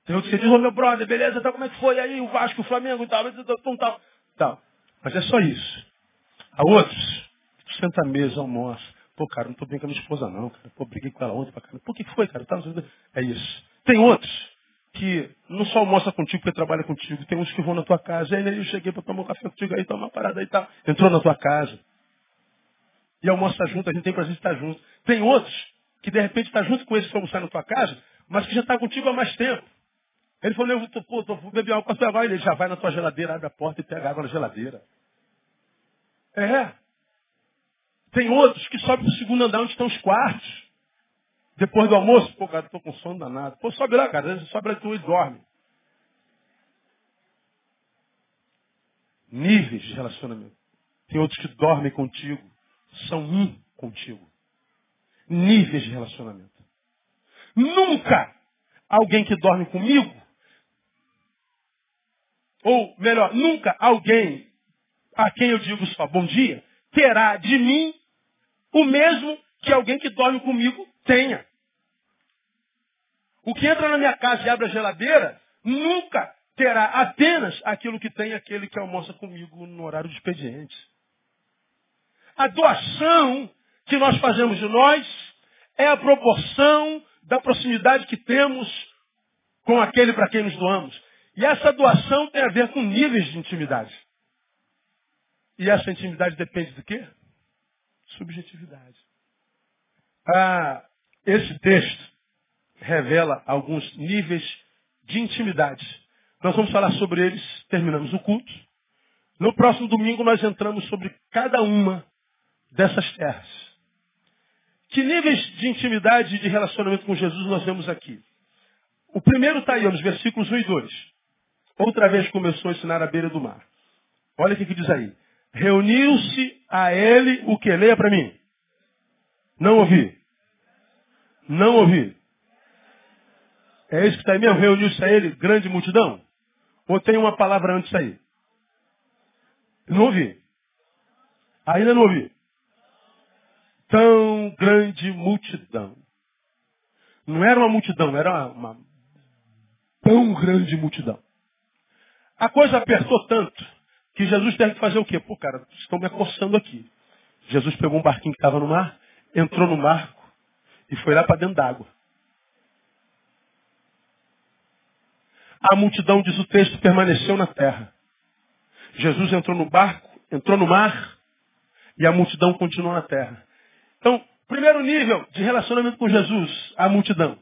Tem outros que dizem, ô meu brother, beleza, tá, como é que foi aí o Vasco, o Flamengo e tal, tal, tal, tal. Mas é só isso. Há outros, senta à mesa, almoça. Pô, cara, não tô bem com a minha esposa, não, cara. Pô, briguei com ela ontem pra caramba. Por que foi, cara? Tá, é isso. Tem outros que não só almoça contigo porque trabalha contigo. Tem uns que vão na tua casa. Aí eu cheguei pra tomar um café contigo aí, tomar uma parada aí e tal. Entrou na tua casa. E almoça junto, a gente tem prazer de estar junto. Tem outros que de repente está junto com esse que almoçar na tua casa, mas que já está contigo há mais tempo. Ele falou, eu tô, pô, tô, vou beber água com agora. Ele já vai na tua geladeira, abre a porta e pega água na geladeira. É. Tem outros que sobem para o segundo andar onde estão os quartos. Depois do almoço, pô, cara, estou com sono danado. Pô, sobe lá, cara. Sobe lá tu e dorme. Níveis de relacionamento. Tem outros que dormem contigo. São um contigo. Níveis de relacionamento. Nunca alguém que dorme comigo, ou melhor, nunca alguém a quem eu digo só bom dia, terá de mim o mesmo que alguém que dorme comigo tenha. O que entra na minha casa e abre a geladeira, nunca terá apenas aquilo que tem aquele que almoça comigo no horário de expediente. A doação que nós fazemos de nós é a proporção da proximidade que temos com aquele para quem nos doamos. E essa doação tem a ver com níveis de intimidade. E essa intimidade depende do quê? Subjetividade. Ah, esse texto revela alguns níveis de intimidade. Nós vamos falar sobre eles, terminamos o culto. No próximo domingo nós entramos sobre cada uma dessas terras. Que níveis de intimidade e de relacionamento com Jesus nós vemos aqui? O primeiro está aí, nos versículos 1 e 2. Outra vez começou a ensinar à beira do mar. Olha o que, diz aí. Reuniu-se a ele o que? Leia para mim. Não ouvi. Não ouvi. É isso que está aí mesmo? Reuniu-se a ele grande multidão? Ou tem uma palavra antes aí? Não ouvi. Ainda não ouvi. Tão grande multidão. Não era uma multidão, era uma, uma tão grande multidão. A coisa apertou tanto que Jesus teve que fazer o quê? Pô, cara, estão me acossando aqui. Jesus pegou um barquinho que estava no mar, entrou no barco e foi lá para dentro d'água. A multidão, diz o texto, permaneceu na terra. Jesus entrou no barco, entrou no mar e a multidão continuou na terra. Então, primeiro nível de relacionamento com Jesus, a multidão.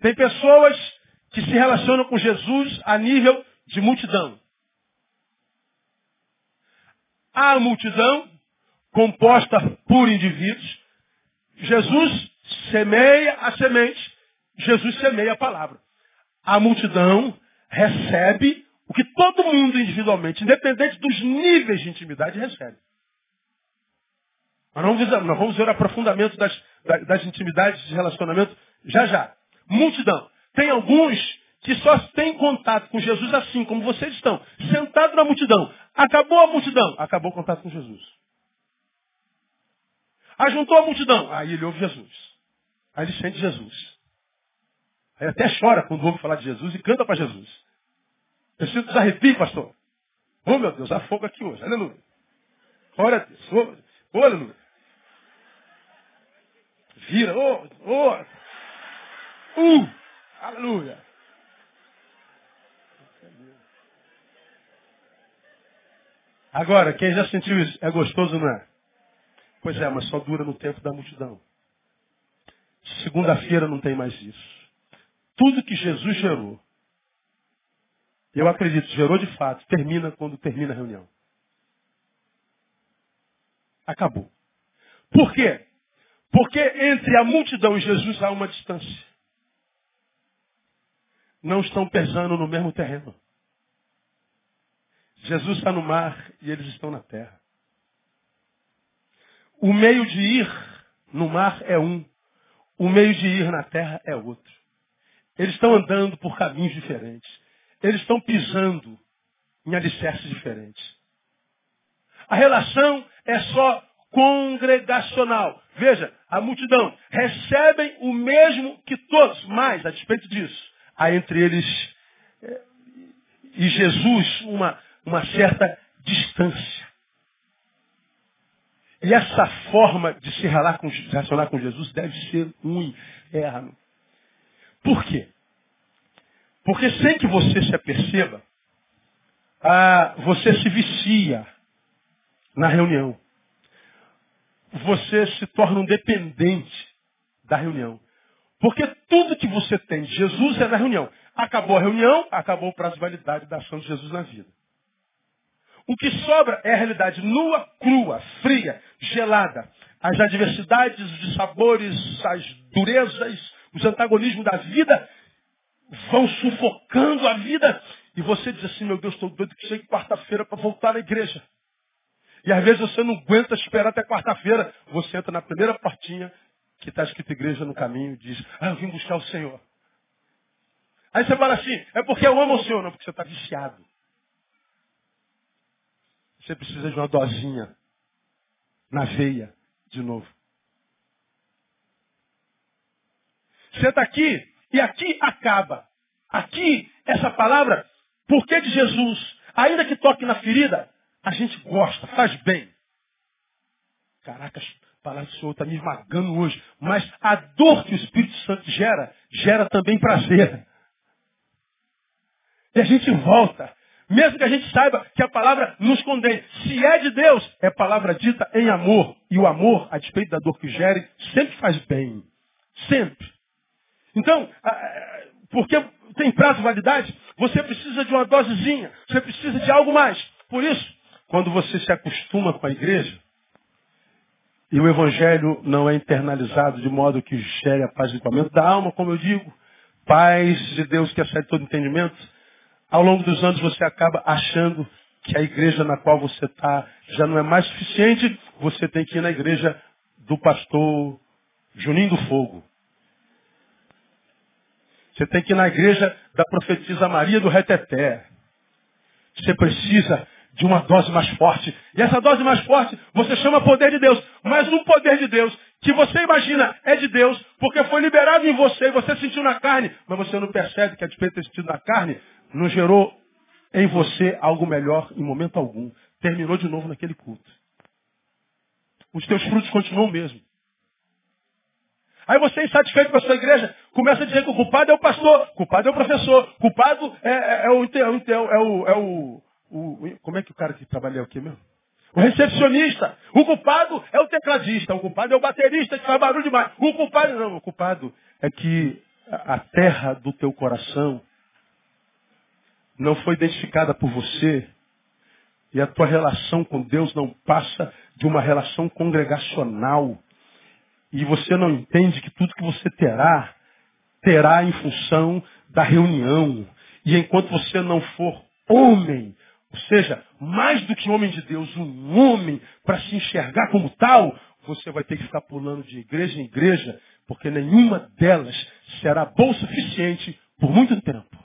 Tem pessoas que se relacionam com Jesus a nível de multidão. A multidão, composta por indivíduos, Jesus semeia a semente, Jesus semeia a palavra. A multidão recebe o que todo mundo individualmente, independente dos níveis de intimidade, recebe. Nós vamos, nós vamos ver o aprofundamento das, das intimidades de relacionamento já já. Multidão. Tem alguns que só têm contato com Jesus assim, como vocês estão, sentados na multidão. Acabou a multidão, acabou o contato com Jesus. Ajuntou a multidão, aí ele ouve Jesus. Aí ele sente Jesus. Aí até chora quando ouve falar de Jesus e canta para Jesus. Eu sinto os arrepios, pastor. Oh meu Deus, há fogo aqui hoje. Aleluia. Glória a Deus. Oh, oh, aleluia. Vira. Oh, oh. Uh. Aleluia. Agora, quem já sentiu isso? É gostoso, não é? Pois é, mas só dura no tempo da multidão. Segunda-feira não tem mais isso. Tudo que Jesus gerou Eu acredito, gerou de fato, termina quando termina a reunião. Acabou. Por quê? Porque entre a multidão e Jesus há uma distância. Não estão pesando no mesmo terreno. Jesus está no mar e eles estão na terra. O meio de ir no mar é um. O meio de ir na terra é outro. Eles estão andando por caminhos diferentes. Eles estão pisando em alicerces diferentes. A relação é só congregacional. Veja, a multidão recebem o mesmo que todos, mas, a despeito disso, há entre eles e Jesus uma, uma certa distância. E essa forma de se relacionar com Jesus deve ser um inferno. Por quê? Porque sem que você se aperceba, ah, você se vicia na reunião. Você se torna um dependente da reunião. Porque tudo que você tem de Jesus é na reunião. Acabou a reunião, acabou o prazo de validade da ação de Jesus na vida. O que sobra é a realidade nua, crua, fria, gelada. As adversidades, os sabores, as durezas, os antagonismos da vida vão sufocando a vida. E você diz assim, meu Deus, estou doido que chegue quarta-feira para voltar à igreja. E às vezes você não aguenta esperar até quarta-feira. Você entra na primeira portinha que está escrito igreja no caminho diz, ah, eu vim buscar o Senhor. Aí você fala assim, é porque eu amo o Senhor, não, porque você está viciado. Você precisa de uma dosinha na veia de novo. Senta aqui e aqui acaba. Aqui, essa palavra, porque de Jesus, ainda que toque na ferida, a gente gosta, faz bem. Caraca, a palavra do Senhor está me esmagando hoje. Mas a dor que o Espírito Santo gera, gera também prazer. E a gente volta. Mesmo que a gente saiba que a palavra nos condene. Se é de Deus, é palavra dita em amor. E o amor, a despeito da dor que gere, sempre faz bem. Sempre. Então, porque tem prazo de validade, você precisa de uma dosezinha. Você precisa de algo mais. Por isso, quando você se acostuma com a igreja, e o evangelho não é internalizado de modo que gere a paz e o da alma, como eu digo, paz de Deus que excede todo entendimento, ao longo dos anos você acaba achando que a igreja na qual você está já não é mais suficiente, você tem que ir na igreja do pastor Juninho do Fogo. Você tem que ir na igreja da profetisa Maria do Reteté. Você precisa de uma dose mais forte. E essa dose mais forte você chama poder de Deus. Mas um poder de Deus que você imagina é de Deus, porque foi liberado em você e você sentiu na carne, mas você não percebe que a despeito de ter sentido na carne, não gerou em você algo melhor em momento algum. Terminou de novo naquele culto. Os teus frutos continuam o mesmo. Aí você, insatisfeito com a sua igreja, começa a dizer que o culpado é o pastor, o culpado é o professor, o culpado é, é, é, o, é, o, é, o, é o, o, Como é que o cara que trabalha é o quê mesmo? O recepcionista. O culpado é o tecladista. O culpado é o baterista que faz barulho demais. O culpado não. O culpado é que a terra do teu coração não foi identificada por você e a tua relação com Deus não passa de uma relação congregacional. E você não entende que tudo que você terá, terá em função da reunião. E enquanto você não for homem, ou seja, mais do que homem de Deus, um homem para se enxergar como tal, você vai ter que ficar pulando de igreja em igreja, porque nenhuma delas será boa o suficiente por muito tempo.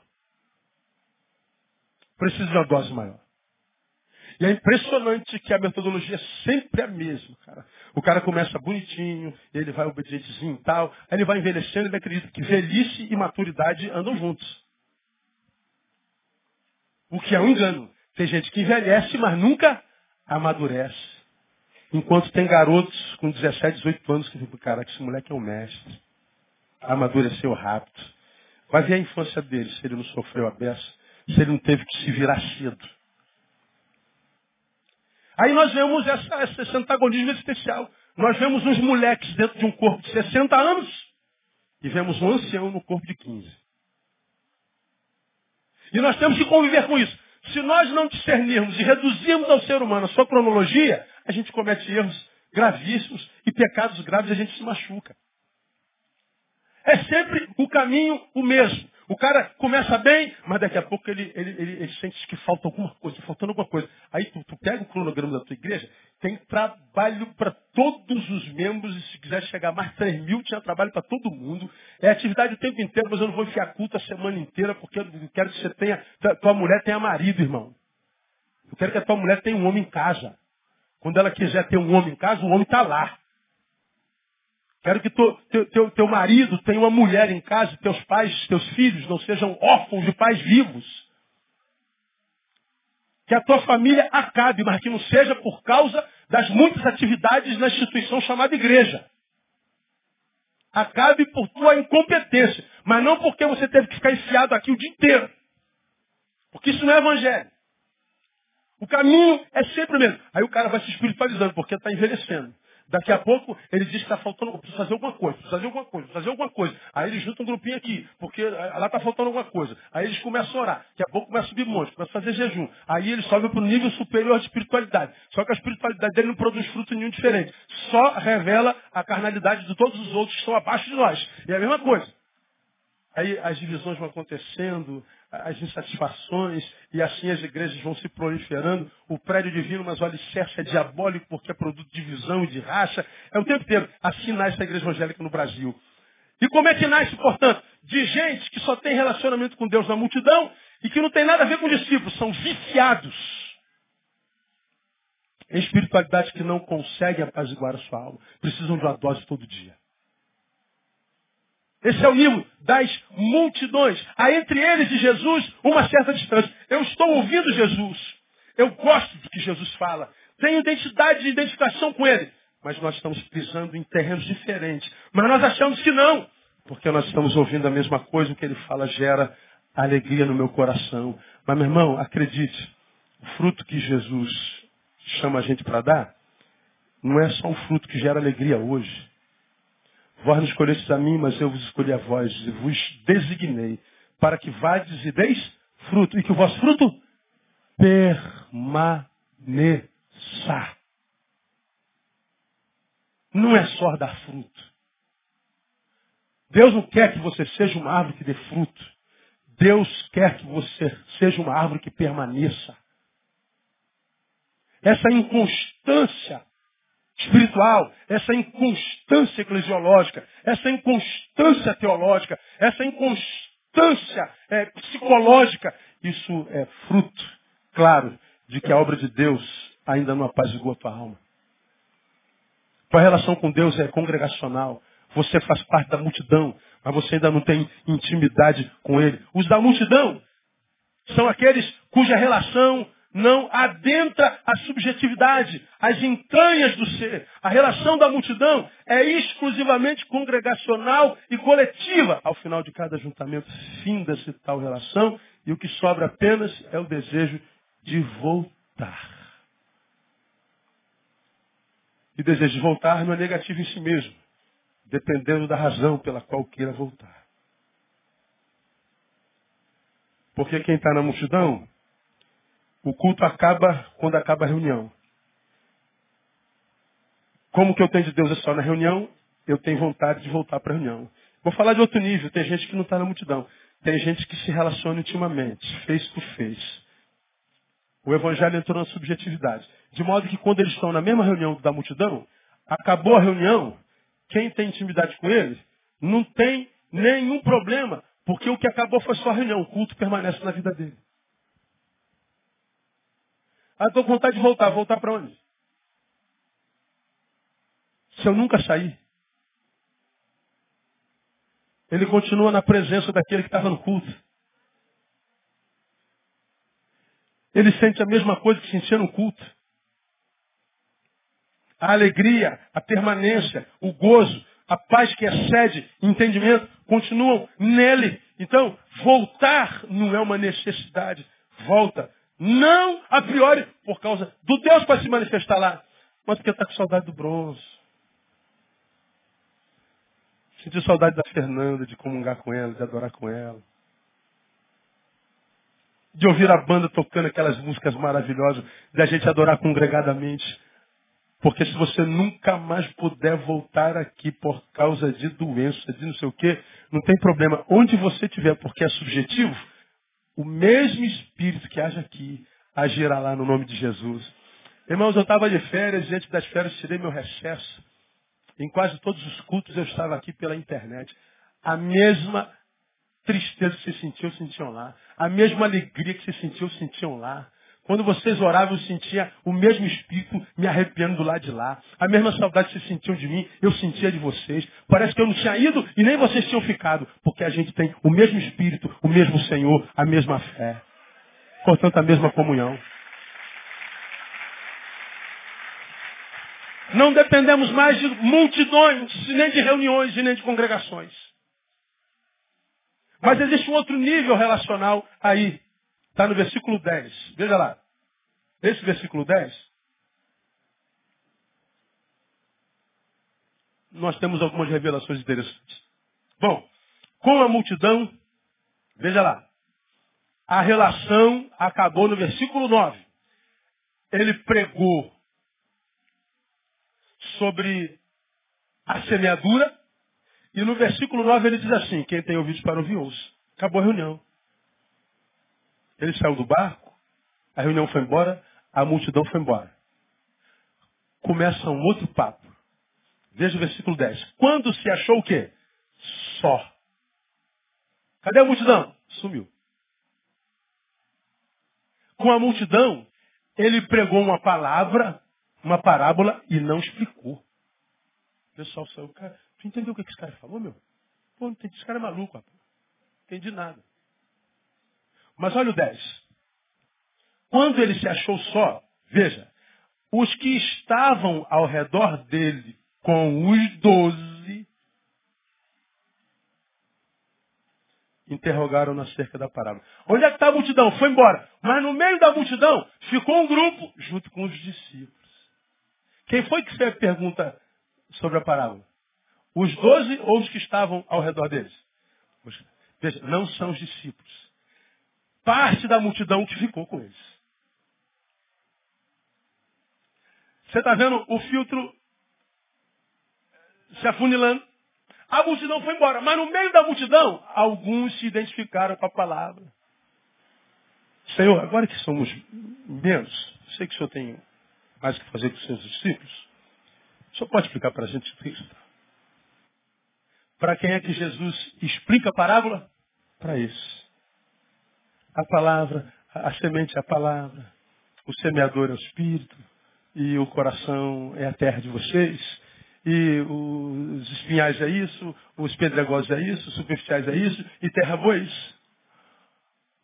Precisa de uma dose maior. E é impressionante que a metodologia é sempre a mesma, cara. O cara começa bonitinho, ele vai obedientezinho e tal, aí ele vai envelhecendo, ele acredita que velhice e maturidade andam juntos. O que é um engano. Tem gente que envelhece, mas nunca amadurece. Enquanto tem garotos com 17, 18 anos que ficam, cara, esse moleque é um mestre. Amadureceu rápido. Vai ver a infância dele, se ele não sofreu a beça se ele não teve que se virar cedo. Aí nós vemos essa, esse antagonismo especial. Nós vemos uns moleques dentro de um corpo de 60 anos e vemos um ancião no corpo de 15. E nós temos que conviver com isso. Se nós não discernirmos e reduzirmos ao ser humano a sua cronologia, a gente comete erros gravíssimos e pecados graves e a gente se machuca. É sempre o caminho o mesmo. O cara começa bem, mas daqui a pouco ele, ele, ele, ele sente que falta alguma coisa, faltando alguma coisa. Aí tu, tu pega o cronograma da tua igreja, tem trabalho para todos os membros, e se quiser chegar mais de 3 mil, tinha trabalho para todo mundo. É atividade o tempo inteiro, mas eu não vou enfiar culto a semana inteira, porque eu quero que você tenha, tua mulher tenha marido, irmão. Eu quero que a tua mulher tenha um homem em casa. Quando ela quiser ter um homem em casa, o homem está lá. Quero que teu, teu, teu marido tenha uma mulher em casa, teus pais, teus filhos não sejam órfãos de pais vivos. Que a tua família acabe, mas que não seja por causa das muitas atividades na instituição chamada igreja. Acabe por tua incompetência, mas não porque você teve que ficar enfiado aqui o dia inteiro. Porque isso não é evangelho. O caminho é sempre o mesmo. Aí o cara vai se espiritualizando, porque está envelhecendo. Daqui a pouco ele diz que está faltando, precisa fazer alguma coisa, precisa fazer alguma coisa, fazer alguma coisa. Aí eles juntam um grupinho aqui, porque lá está faltando alguma coisa. Aí eles começam a orar. Daqui a pouco começa a subir monte, começa a fazer jejum. Aí eles sobem para o nível superior de espiritualidade. Só que a espiritualidade dele não produz fruto nenhum diferente. Só revela a carnalidade de todos os outros que estão abaixo de nós. E é a mesma coisa. Aí as divisões vão acontecendo, as insatisfações, e assim as igrejas vão se proliferando. O prédio divino, mas o alicerce é diabólico porque é produto de divisão e de racha. É o tempo inteiro. Assim nasce a igreja evangélica no Brasil. E como é que nasce, portanto? De gente que só tem relacionamento com Deus na multidão e que não tem nada a ver com discípulos, são viciados em espiritualidade que não conseguem apaziguar a sua alma. Precisam de uma dose todo dia. Esse é o nível das multidões. Há entre eles e Jesus uma certa distância. Eu estou ouvindo Jesus. Eu gosto do que Jesus fala. Tenho identidade de identificação com ele. Mas nós estamos pisando em terrenos diferentes. Mas nós achamos que não. Porque nós estamos ouvindo a mesma coisa. O que ele fala gera alegria no meu coração. Mas, meu irmão, acredite. O fruto que Jesus chama a gente para dar não é só um fruto que gera alegria hoje. Vós não escolhestes a mim, mas eu vos escolhi a vós e vos designei para que vades e deis fruto. E que o vosso fruto permaneça. Não é só dar fruto. Deus não quer que você seja uma árvore que dê fruto. Deus quer que você seja uma árvore que permaneça. Essa inconstância espiritual, essa inconstância eclesiológica, essa inconstância teológica, essa inconstância é, psicológica, isso é fruto, claro, de que a obra de Deus ainda não apazigou a tua alma. Tua relação com Deus é congregacional. Você faz parte da multidão, mas você ainda não tem intimidade com Ele. Os da multidão são aqueles cuja relação não adentra a subjetividade, as entranhas do ser. A relação da multidão é exclusivamente congregacional e coletiva. Ao final de cada ajuntamento, finda-se tal relação e o que sobra apenas é o desejo de voltar. E desejo de voltar não é negativo em si mesmo, dependendo da razão pela qual queira voltar. Porque quem está na multidão o culto acaba quando acaba a reunião. Como que eu tenho de Deus é só na reunião, eu tenho vontade de voltar para a reunião. Vou falar de outro nível, tem gente que não está na multidão. Tem gente que se relaciona intimamente, face to face. O evangelho entrou na subjetividade. De modo que quando eles estão na mesma reunião da multidão, acabou a reunião, quem tem intimidade com eles não tem nenhum problema, porque o que acabou foi só a reunião, o culto permanece na vida dele. Ah, estou com vontade de voltar. Voltar para onde? Se eu nunca sair. Ele continua na presença daquele que estava no culto. Ele sente a mesma coisa que sentia no culto. A alegria, a permanência, o gozo, a paz que excede entendimento, continuam nele. Então, voltar não é uma necessidade. Volta não a priori por causa do Deus para se manifestar lá, mas porque está com saudade do bronze. Sentiu saudade da Fernanda, de comungar com ela, de adorar com ela. de ouvir a banda tocando aquelas músicas maravilhosas, da gente adorar congregadamente. Porque se você nunca mais puder voltar aqui por causa de doença, de não sei o quê, não tem problema. Onde você estiver, porque é subjetivo, o mesmo Espírito que age aqui agirá lá no nome de Jesus. Irmãos, eu estava de férias, diante das férias tirei meu recesso. Em quase todos os cultos eu estava aqui pela internet. A mesma tristeza que se sentiu, sentiam lá. A mesma alegria que se sentiu, sentiam lá. Quando vocês oravam, eu sentia o mesmo espírito me arrepiando do lado de lá. A mesma saudade que vocês sentiam de mim, eu sentia de vocês. Parece que eu não tinha ido e nem vocês tinham ficado. Porque a gente tem o mesmo espírito, o mesmo Senhor, a mesma fé. Portanto, a mesma comunhão. Não dependemos mais de multidões, nem de reuniões, nem de congregações. Mas existe um outro nível relacional aí. Está no versículo 10. Veja lá. Esse versículo 10. Nós temos algumas revelações interessantes. Bom, com a multidão, veja lá. A relação acabou no versículo 9. Ele pregou sobre a semeadura. E no versículo 9 ele diz assim, quem tem ouvidos para ouvir, ouça. Acabou a reunião. Ele saiu do barco, a reunião foi embora, a multidão foi embora. Começa um outro papo. Veja o versículo 10. Quando se achou o quê? Só. Cadê a multidão? Sumiu. Com a multidão, ele pregou uma palavra, uma parábola e não explicou. O pessoal saiu, cara, tu entendeu o que esse cara falou, meu? Pô, não entendi, esse cara é maluco, rapaz. Não entendi nada. Mas olha o 10. Quando ele se achou só, veja, os que estavam ao redor dele com os doze interrogaram na cerca da parábola. Onde é que está a multidão? Foi embora. Mas no meio da multidão ficou um grupo junto com os discípulos. Quem foi que fez a pergunta sobre a parábola? Os doze ou os que estavam ao redor deles? Veja, não são os discípulos parte da multidão que ficou com eles. Você está vendo o filtro se afunilando? A multidão foi embora, mas no meio da multidão, alguns se identificaram com a palavra. Senhor, agora que somos menos, sei que o Senhor tem mais que fazer com os seus discípulos. O Senhor pode explicar para a gente isso? Para quem é que Jesus explica a parábola? Para isso. A palavra, a semente é a palavra, o semeador é o Espírito, e o coração é a terra de vocês, e os espinhais é isso, os pedregosos é isso, os superficiais é isso, e terra boa é isso.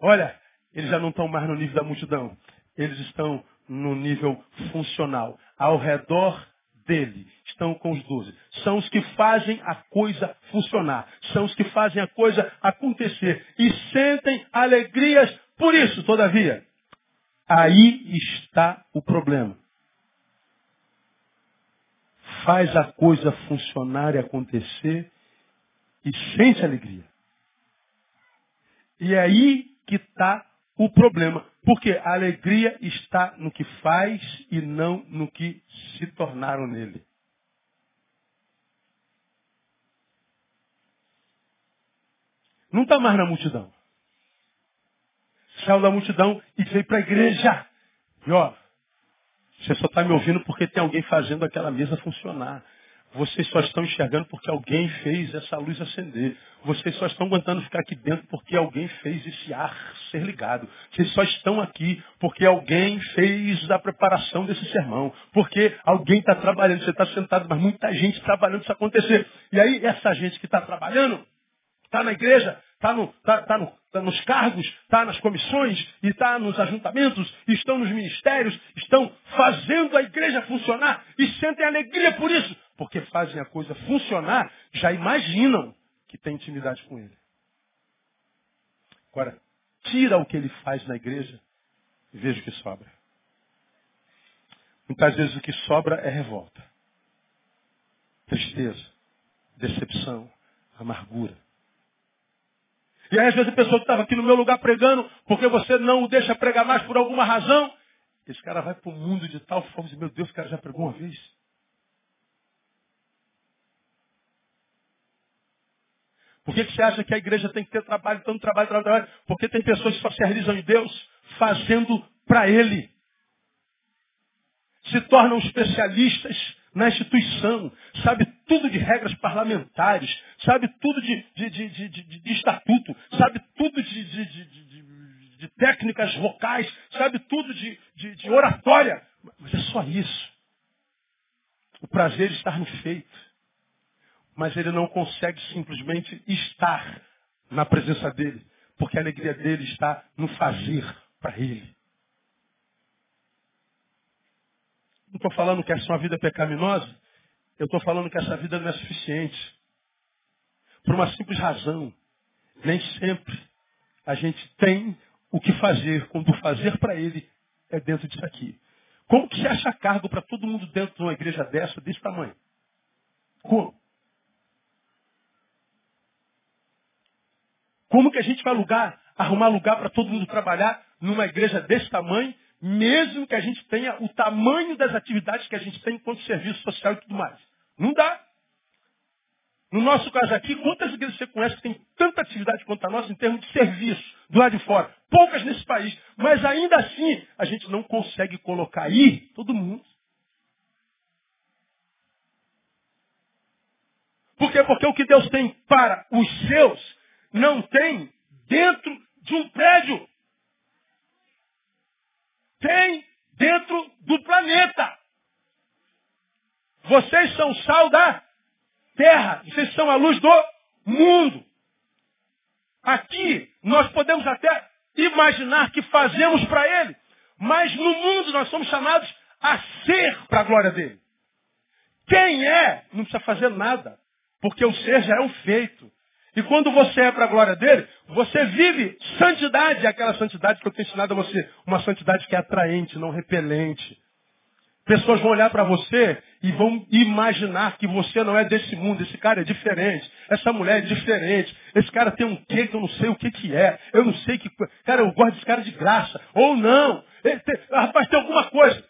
Olha, eles já não estão mais no nível da multidão, eles estão no nível funcional. Ao redor dele estão com os doze. São os que fazem a coisa funcionar. São os que fazem a coisa acontecer. E sentem alegrias por isso, todavia. Aí está o problema. Faz a coisa funcionar e acontecer e sente alegria. E é aí que está o problema. Porque a alegria está no que faz e não no que se tornaram nele. Não está mais na multidão. Saiu da multidão e veio para a igreja. E ó, você só está me ouvindo porque tem alguém fazendo aquela mesa funcionar. Vocês só estão enxergando porque alguém fez essa luz acender. Vocês só estão aguentando ficar aqui dentro porque alguém fez esse ar ser ligado. Vocês só estão aqui porque alguém fez a preparação desse sermão. Porque alguém está trabalhando. Você está sentado, mas muita gente trabalhando isso acontecer. E aí, essa gente que está trabalhando, está na igreja, está no, tá, tá no, tá nos cargos, está nas comissões, e está nos ajuntamentos, estão nos ministérios, estão fazendo a igreja funcionar e sentem alegria por isso porque fazem a coisa funcionar, já imaginam que tem intimidade com ele. Agora, tira o que ele faz na igreja e veja o que sobra. Muitas vezes o que sobra é revolta, tristeza, decepção, amargura. E aí às vezes a pessoa que estava aqui no meu lugar pregando, porque você não o deixa pregar mais por alguma razão, esse cara vai para o mundo de tal forma, meu Deus, o cara já pregou uma vez. Por que, que você acha que a igreja tem que ter trabalho, tanto trabalho, trabalho, trabalho? Porque tem pessoas que só se realizam em Deus fazendo para Ele. Se tornam especialistas na instituição, sabe tudo de regras parlamentares, sabe tudo de, de, de, de estatuto, sabe tudo de, técnicas vocais, sabe tudo de, oratória. Mas é só isso. O prazer estar no feito mas ele não consegue simplesmente estar na presença dele, porque a alegria dele está no fazer para ele. Não estou falando que essa é uma vida pecaminosa, eu estou falando que essa vida não é suficiente. Por uma simples razão. Nem sempre a gente tem o que fazer, quando fazer para ele é dentro disso aqui. Como que se acha cargo para todo mundo dentro de uma igreja dessa, desse tamanho? Como? Como que a gente vai lugar, arrumar lugar para todo mundo trabalhar numa igreja desse tamanho, mesmo que a gente tenha o tamanho das atividades que a gente tem enquanto serviço social e tudo mais? Não dá. No nosso caso aqui, quantas igrejas você conhece que tem tanta atividade quanto a nossa em termos de serviço, do lado de fora? Poucas nesse país. Mas ainda assim, a gente não consegue colocar aí todo mundo. Por quê? Porque o que Deus tem para os seus não tem dentro de um prédio. Tem dentro do planeta. Vocês são sal da terra. Vocês são a luz do mundo. Aqui nós podemos até imaginar que fazemos para ele. Mas no mundo nós somos chamados a ser para a glória dele. Quem é, não precisa fazer nada. Porque o ser já é um feito. E quando você é para a glória dele, você vive santidade, aquela santidade que eu tenho ensinado a você. Uma santidade que é atraente, não repelente. Pessoas vão olhar para você e vão imaginar que você não é desse mundo, esse cara é diferente, essa mulher é diferente, esse cara tem um quê que eu não sei o que que é, eu não sei que... Cara, eu gosto desse cara de graça. Ou não, tem, rapaz, tem alguma coisa.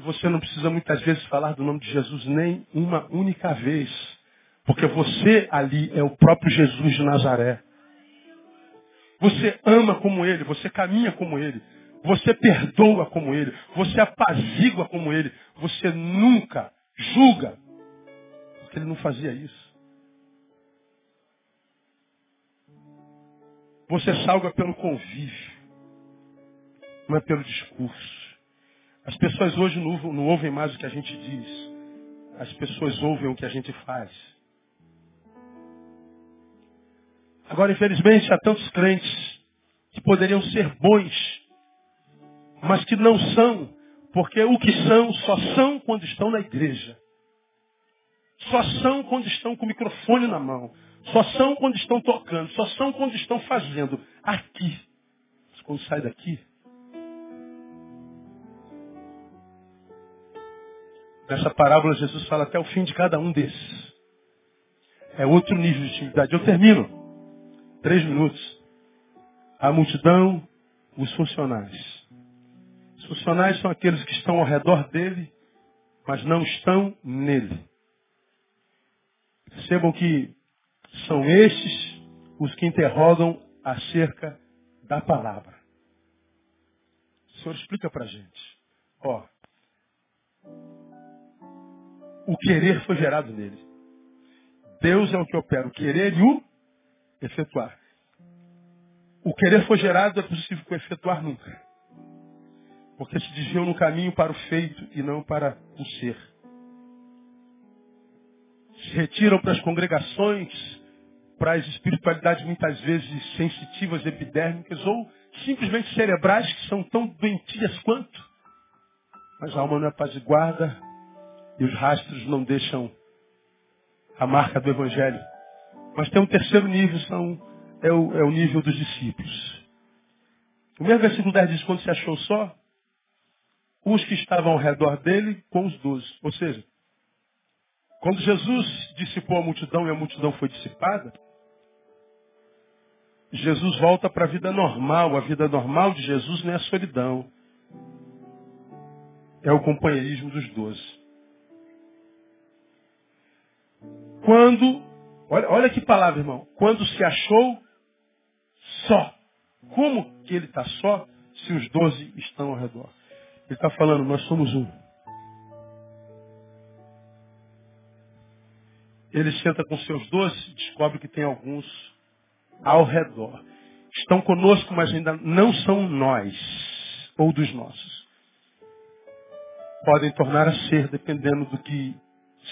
Você não precisa muitas vezes falar do nome de Jesus nem uma única vez. Porque você ali é o próprio Jesus de Nazaré. Você ama como ele, você caminha como ele, você perdoa como ele, você apazigua como ele, você nunca julga. Porque ele não fazia isso. Você salga pelo convívio, não é pelo discurso. As pessoas hoje não, não ouvem mais o que a gente diz. As pessoas ouvem o que a gente faz. Agora, infelizmente, há tantos crentes que poderiam ser bons, mas que não são, porque o que são só são quando estão na igreja. Só são quando estão com o microfone na mão. Só são quando estão tocando. Só são quando estão fazendo. Aqui. Mas quando sai daqui. Nessa parábola, Jesus fala até o fim de cada um desses. É outro nível de intimidade. Eu termino. Três minutos. A multidão, os funcionários. Os funcionários são aqueles que estão ao redor dele, mas não estão nele. Percebam que são estes os que interrogam acerca da palavra. O Senhor explica para a gente. Ó, o querer foi gerado nele. Deus é o que opera o querer e o efetuar. O querer foi gerado, é possível o efetuar nunca. Porque se desviam no caminho para o feito e não para o ser. Se retiram para as congregações, para as espiritualidades muitas vezes sensitivas, epidérmicas ou simplesmente cerebrais que são tão doentias quanto. Mas a alma não é apaziguada e os rastros não deixam a marca do Evangelho. Mas tem um terceiro nível, são, é, o, é o nível dos discípulos. O mesmo versículo 10 diz, quando se achou só, os que estavam ao redor dele com os doze. Ou seja, quando Jesus dissipou a multidão e a multidão foi dissipada, Jesus volta para a vida normal. A vida normal de Jesus não é a solidão. É o companheirismo dos doze. Quando, olha, olha que palavra, irmão. Quando se achou só. Como que ele está só se os doze estão ao redor? Ele está falando, nós somos um. Ele senta com seus doze e descobre que tem alguns ao redor. Estão conosco, mas ainda não são nós ou dos nossos. Podem tornar a ser, dependendo do que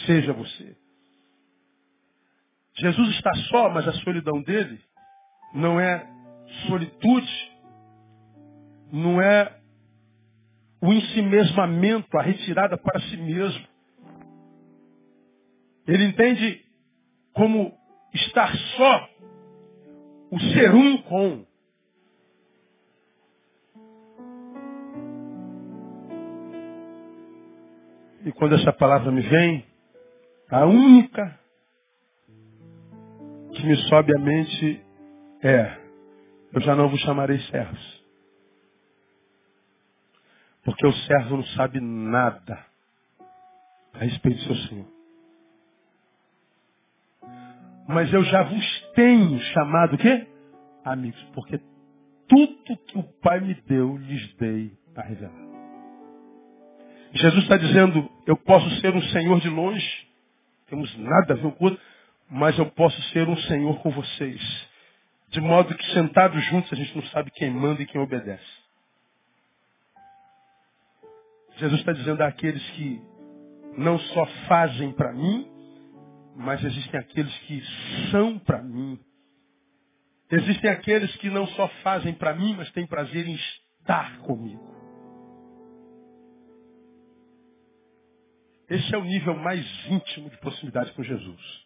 seja você. Jesus está só, mas a solidão dele não é solitude, não é o ensimesmamento, a retirada para si mesmo. Ele entende como estar só, o ser um com. E quando essa palavra me vem, a única que me sobe à mente é: eu já não vos chamarei servos. Porque o servo não sabe nada a respeito do seu Senhor. Mas eu já vos tenho chamado o quê? Amigos, porque tudo que o Pai me deu, lhes dei a revelar. Jesus está dizendo, eu posso ser um Senhor de longe, temos nada a ver com o outro, mas eu posso ser um Senhor com vocês. De modo que sentados juntos a gente não sabe quem manda e quem obedece. Jesus está dizendo àqueles que não só fazem para mim, mas existem aqueles que são para mim. Existem aqueles que não só fazem para mim, mas têm prazer em estar comigo. Esse é o nível mais íntimo de proximidade com Jesus.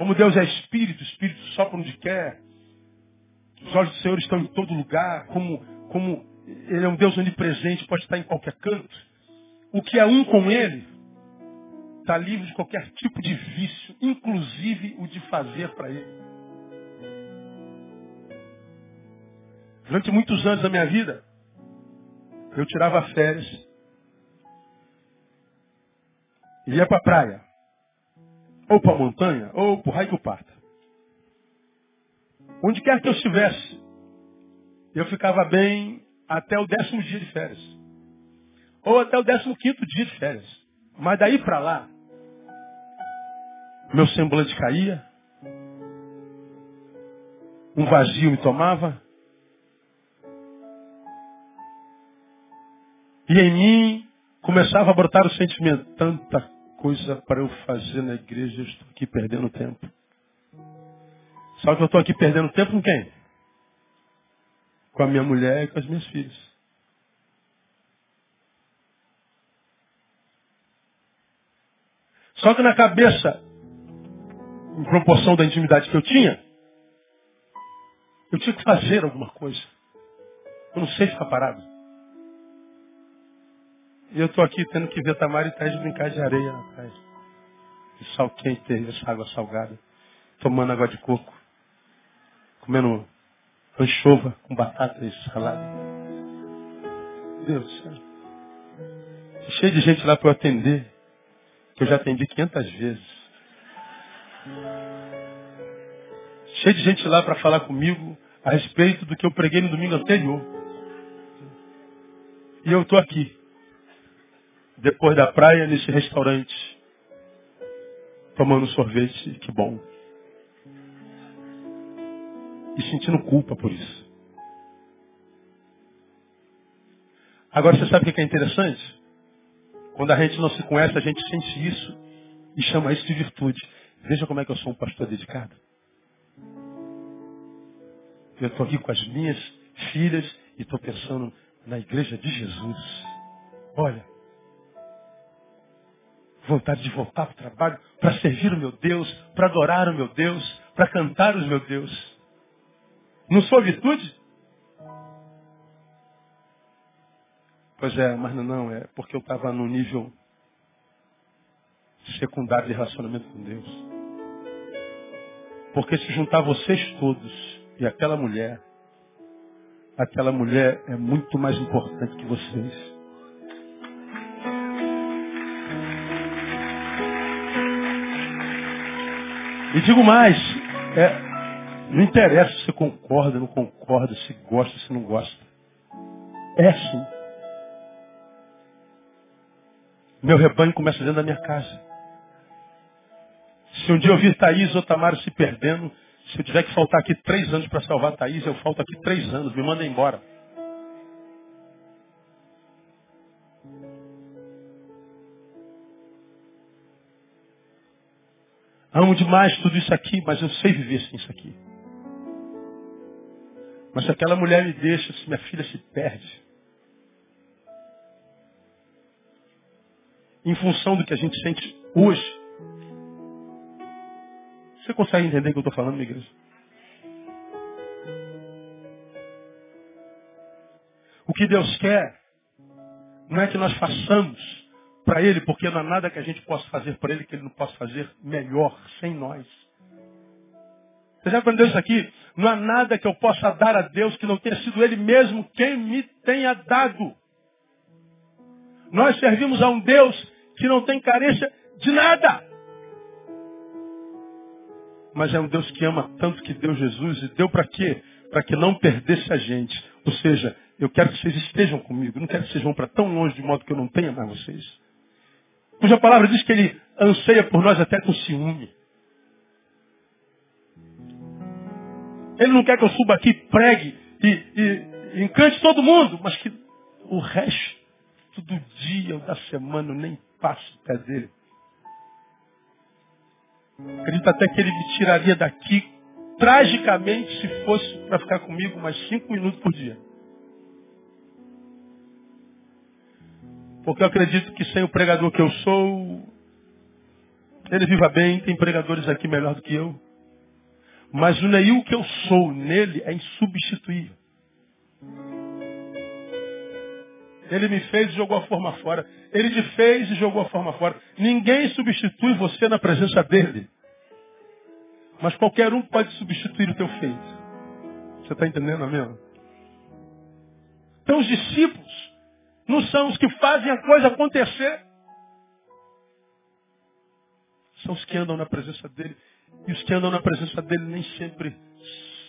Como Deus é Espírito, Espírito sopra onde quer. Os olhos do Senhor estão em todo lugar. Como, como Ele é um Deus onipresente, pode estar em qualquer canto. O que é um com Ele está livre de qualquer tipo de vício, inclusive o de fazer para Ele. Durante muitos anos da minha vida, eu tirava férias, ia para a praia ou para a montanha, ou para o raio que parta. Onde quer que eu estivesse, eu ficava bem até o décimo dia de férias. Ou até o décimo quinto dia de férias. Mas daí para lá, meu semblante caía, um vazio me tomava, e em mim começava a brotar o sentimento, tanta coisa para eu fazer na igreja, eu estou aqui perdendo tempo. Só que eu estou aqui perdendo tempo com quem? Com a minha mulher e com as minhas filhas. Só que na cabeça, em proporção da intimidade que eu tinha, eu tinha que fazer alguma coisa. Eu não sei ficar parado. E eu estou aqui tendo que ver Tamara e Thaís brincar de areia praia. De sal quente, essa água salgada. Tomando água de coco. Comendo anchova com batata e salada. Deus do céu. Cheio de gente lá para eu atender. Que eu já atendi 500 vezes. Cheio de gente lá para falar comigo a respeito do que eu preguei no domingo anterior. E eu estou aqui depois da praia, nesse restaurante, tomando sorvete, que bom. E sentindo culpa por isso. Agora, você sabe o que é interessante? Quando a gente não se conhece, a gente sente isso e chama isso de virtude. Veja como é que eu sou um pastor dedicado. Eu estou aqui com as minhas filhas e estou pensando na igreja de Jesus. Olha, vontade de voltar para o trabalho, para servir o meu Deus, para adorar o meu Deus, para cantar o meu Deus. Não sou virtude? Pois é, mas não, não é porque eu estava no nível secundário de relacionamento com Deus. Porque se juntar vocês todos e aquela mulher, aquela mulher é muito mais importante que vocês. E digo mais, é, não interessa se você concorda, não concorda, se gosta, se não gosta. É assim. Meu rebanho começa dentro da minha casa. Se um dia eu vir Thaís ou Tamara se perdendo, se eu tiver que faltar aqui três anos para salvar Thaís, eu falto aqui três anos, me manda embora. Amo demais tudo isso aqui, mas eu sei viver sem isso aqui. Mas se aquela mulher me deixa, se minha filha se perde, em função do que a gente sente hoje, você consegue entender o que eu estou falando, minha igreja? O que Deus quer não é que nós façamos para Ele, porque não há nada que a gente possa fazer para Ele que Ele não possa fazer melhor sem nós. Você já aprendeu isso aqui? Não há nada que eu possa dar a Deus que não tenha sido Ele mesmo quem me tenha dado. Nós servimos a um Deus que não tem carência de nada. Mas é um Deus que ama tanto que deu Jesus e deu para quê? Para que não perdesse a gente. Ou seja, eu quero que vocês estejam comigo. Não quero que vocês vão para tão longe de modo que eu não tenha mais vocês. Cuja palavra diz que ele anseia por nós até com ciúme. Ele não quer que eu suba aqui, pregue e, e, e encante todo mundo, mas que o resto do dia ou da semana eu nem passo o pé dele. Acredito até que ele me tiraria daqui tragicamente se fosse para ficar comigo mais cinco minutos por dia. Porque eu acredito que sem o pregador que eu sou, ele viva bem, tem pregadores aqui melhor do que eu. Mas o Neil que eu sou nele é insubstituível. Ele me fez e jogou a forma fora. Ele te fez e jogou a forma fora. Ninguém substitui você na presença dele. Mas qualquer um pode substituir o teu feito. Você está entendendo, amém? Então os discípulos não são os que fazem a coisa acontecer. São os que andam na presença dele. E os que andam na presença dele nem sempre,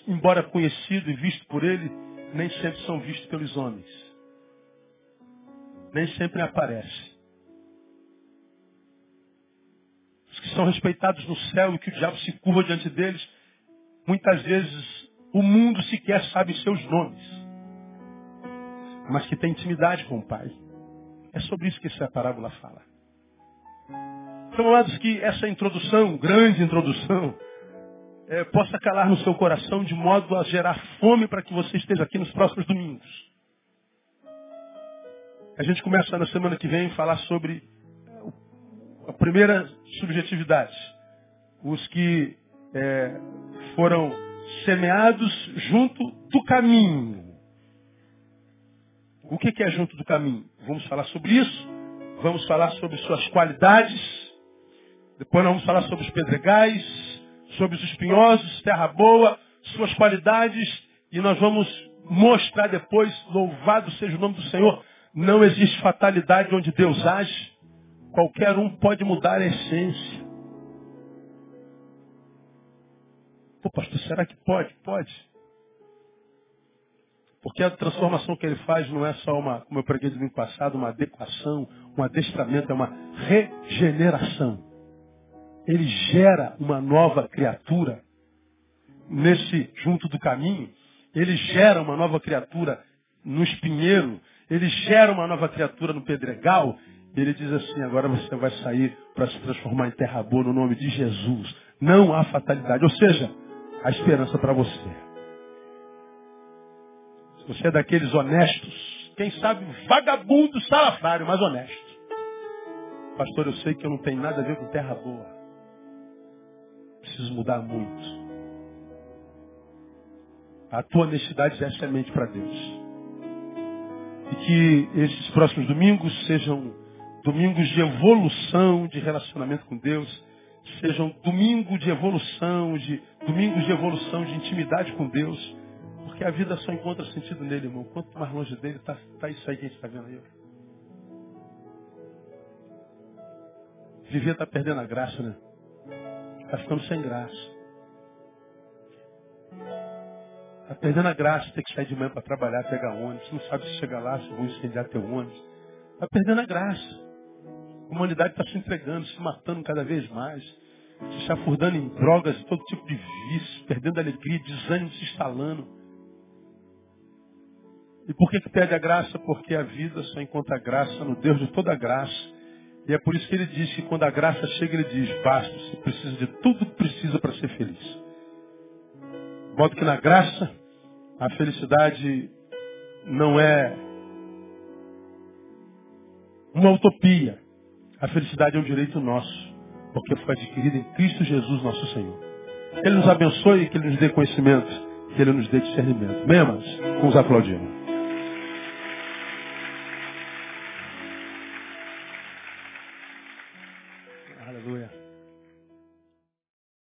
embora conhecido e visto por ele, nem sempre são vistos pelos homens nem sempre aparece. Os que são respeitados no céu e que o diabo se curva diante deles, muitas vezes o mundo sequer sabe seus nomes, mas que tem intimidade com o Pai. É sobre isso que essa parábola fala. Então, amados, que essa introdução, grande introdução, é, possa calar no seu coração de modo a gerar fome para que você esteja aqui nos próximos domingos. A gente começa na semana que vem a falar sobre a primeira subjetividade. Os que é, foram semeados junto do caminho. O que é junto do caminho? Vamos falar sobre isso. Vamos falar sobre suas qualidades. Depois nós vamos falar sobre os pedregais, sobre os espinhosos, terra boa, suas qualidades. E nós vamos mostrar depois, louvado seja o nome do Senhor, não existe fatalidade onde Deus age. Qualquer um pode mudar a essência. Pô, pastor, será que pode? Pode. Porque a transformação que ele faz não é só uma, como eu preguei no passado, uma adequação, um adestramento, é uma regeneração. Ele gera uma nova criatura nesse junto do caminho. Ele gera uma nova criatura no espinheiro ele gera uma nova criatura no pedregal. Ele diz assim, agora você vai sair para se transformar em terra boa no nome de Jesus. Não há fatalidade. Ou seja, a esperança para você. Você é daqueles honestos, quem sabe vagabundo salafrário, mas honesto. Pastor, eu sei que eu não tenho nada a ver com terra boa. Preciso mudar muito. A tua honestidade é semente para Deus. E que esses próximos domingos sejam domingos de evolução, de relacionamento com Deus. sejam domingo de evolução, de domingos de evolução, de intimidade com Deus. Porque a vida só encontra sentido nele, irmão. Quanto mais longe dele, está tá isso aí que a gente está vendo aí. Viver está perdendo a graça, né? Está ficando sem graça. Está perdendo a graça, ter que sair de manhã para trabalhar, pegar ônibus. Não sabe se chegar lá, se vão incendiar teu ônibus. Está perdendo a graça. A humanidade está se entregando, se matando cada vez mais. Se chafurdando em drogas todo tipo de vício, perdendo alegria, desânimo se instalando. E por que, que perde a graça? Porque a vida só encontra graça no Deus de toda graça. E é por isso que ele diz que quando a graça chega, ele diz, basta, você precisa de tudo que precisa para ser feliz. Modo que na graça a felicidade não é uma utopia. A felicidade é um direito nosso, porque foi adquirida em Cristo Jesus, nosso Senhor. Que Ele nos abençoe, que Ele nos dê conhecimento, que Ele nos dê discernimento. Memas, vamos aplaudir.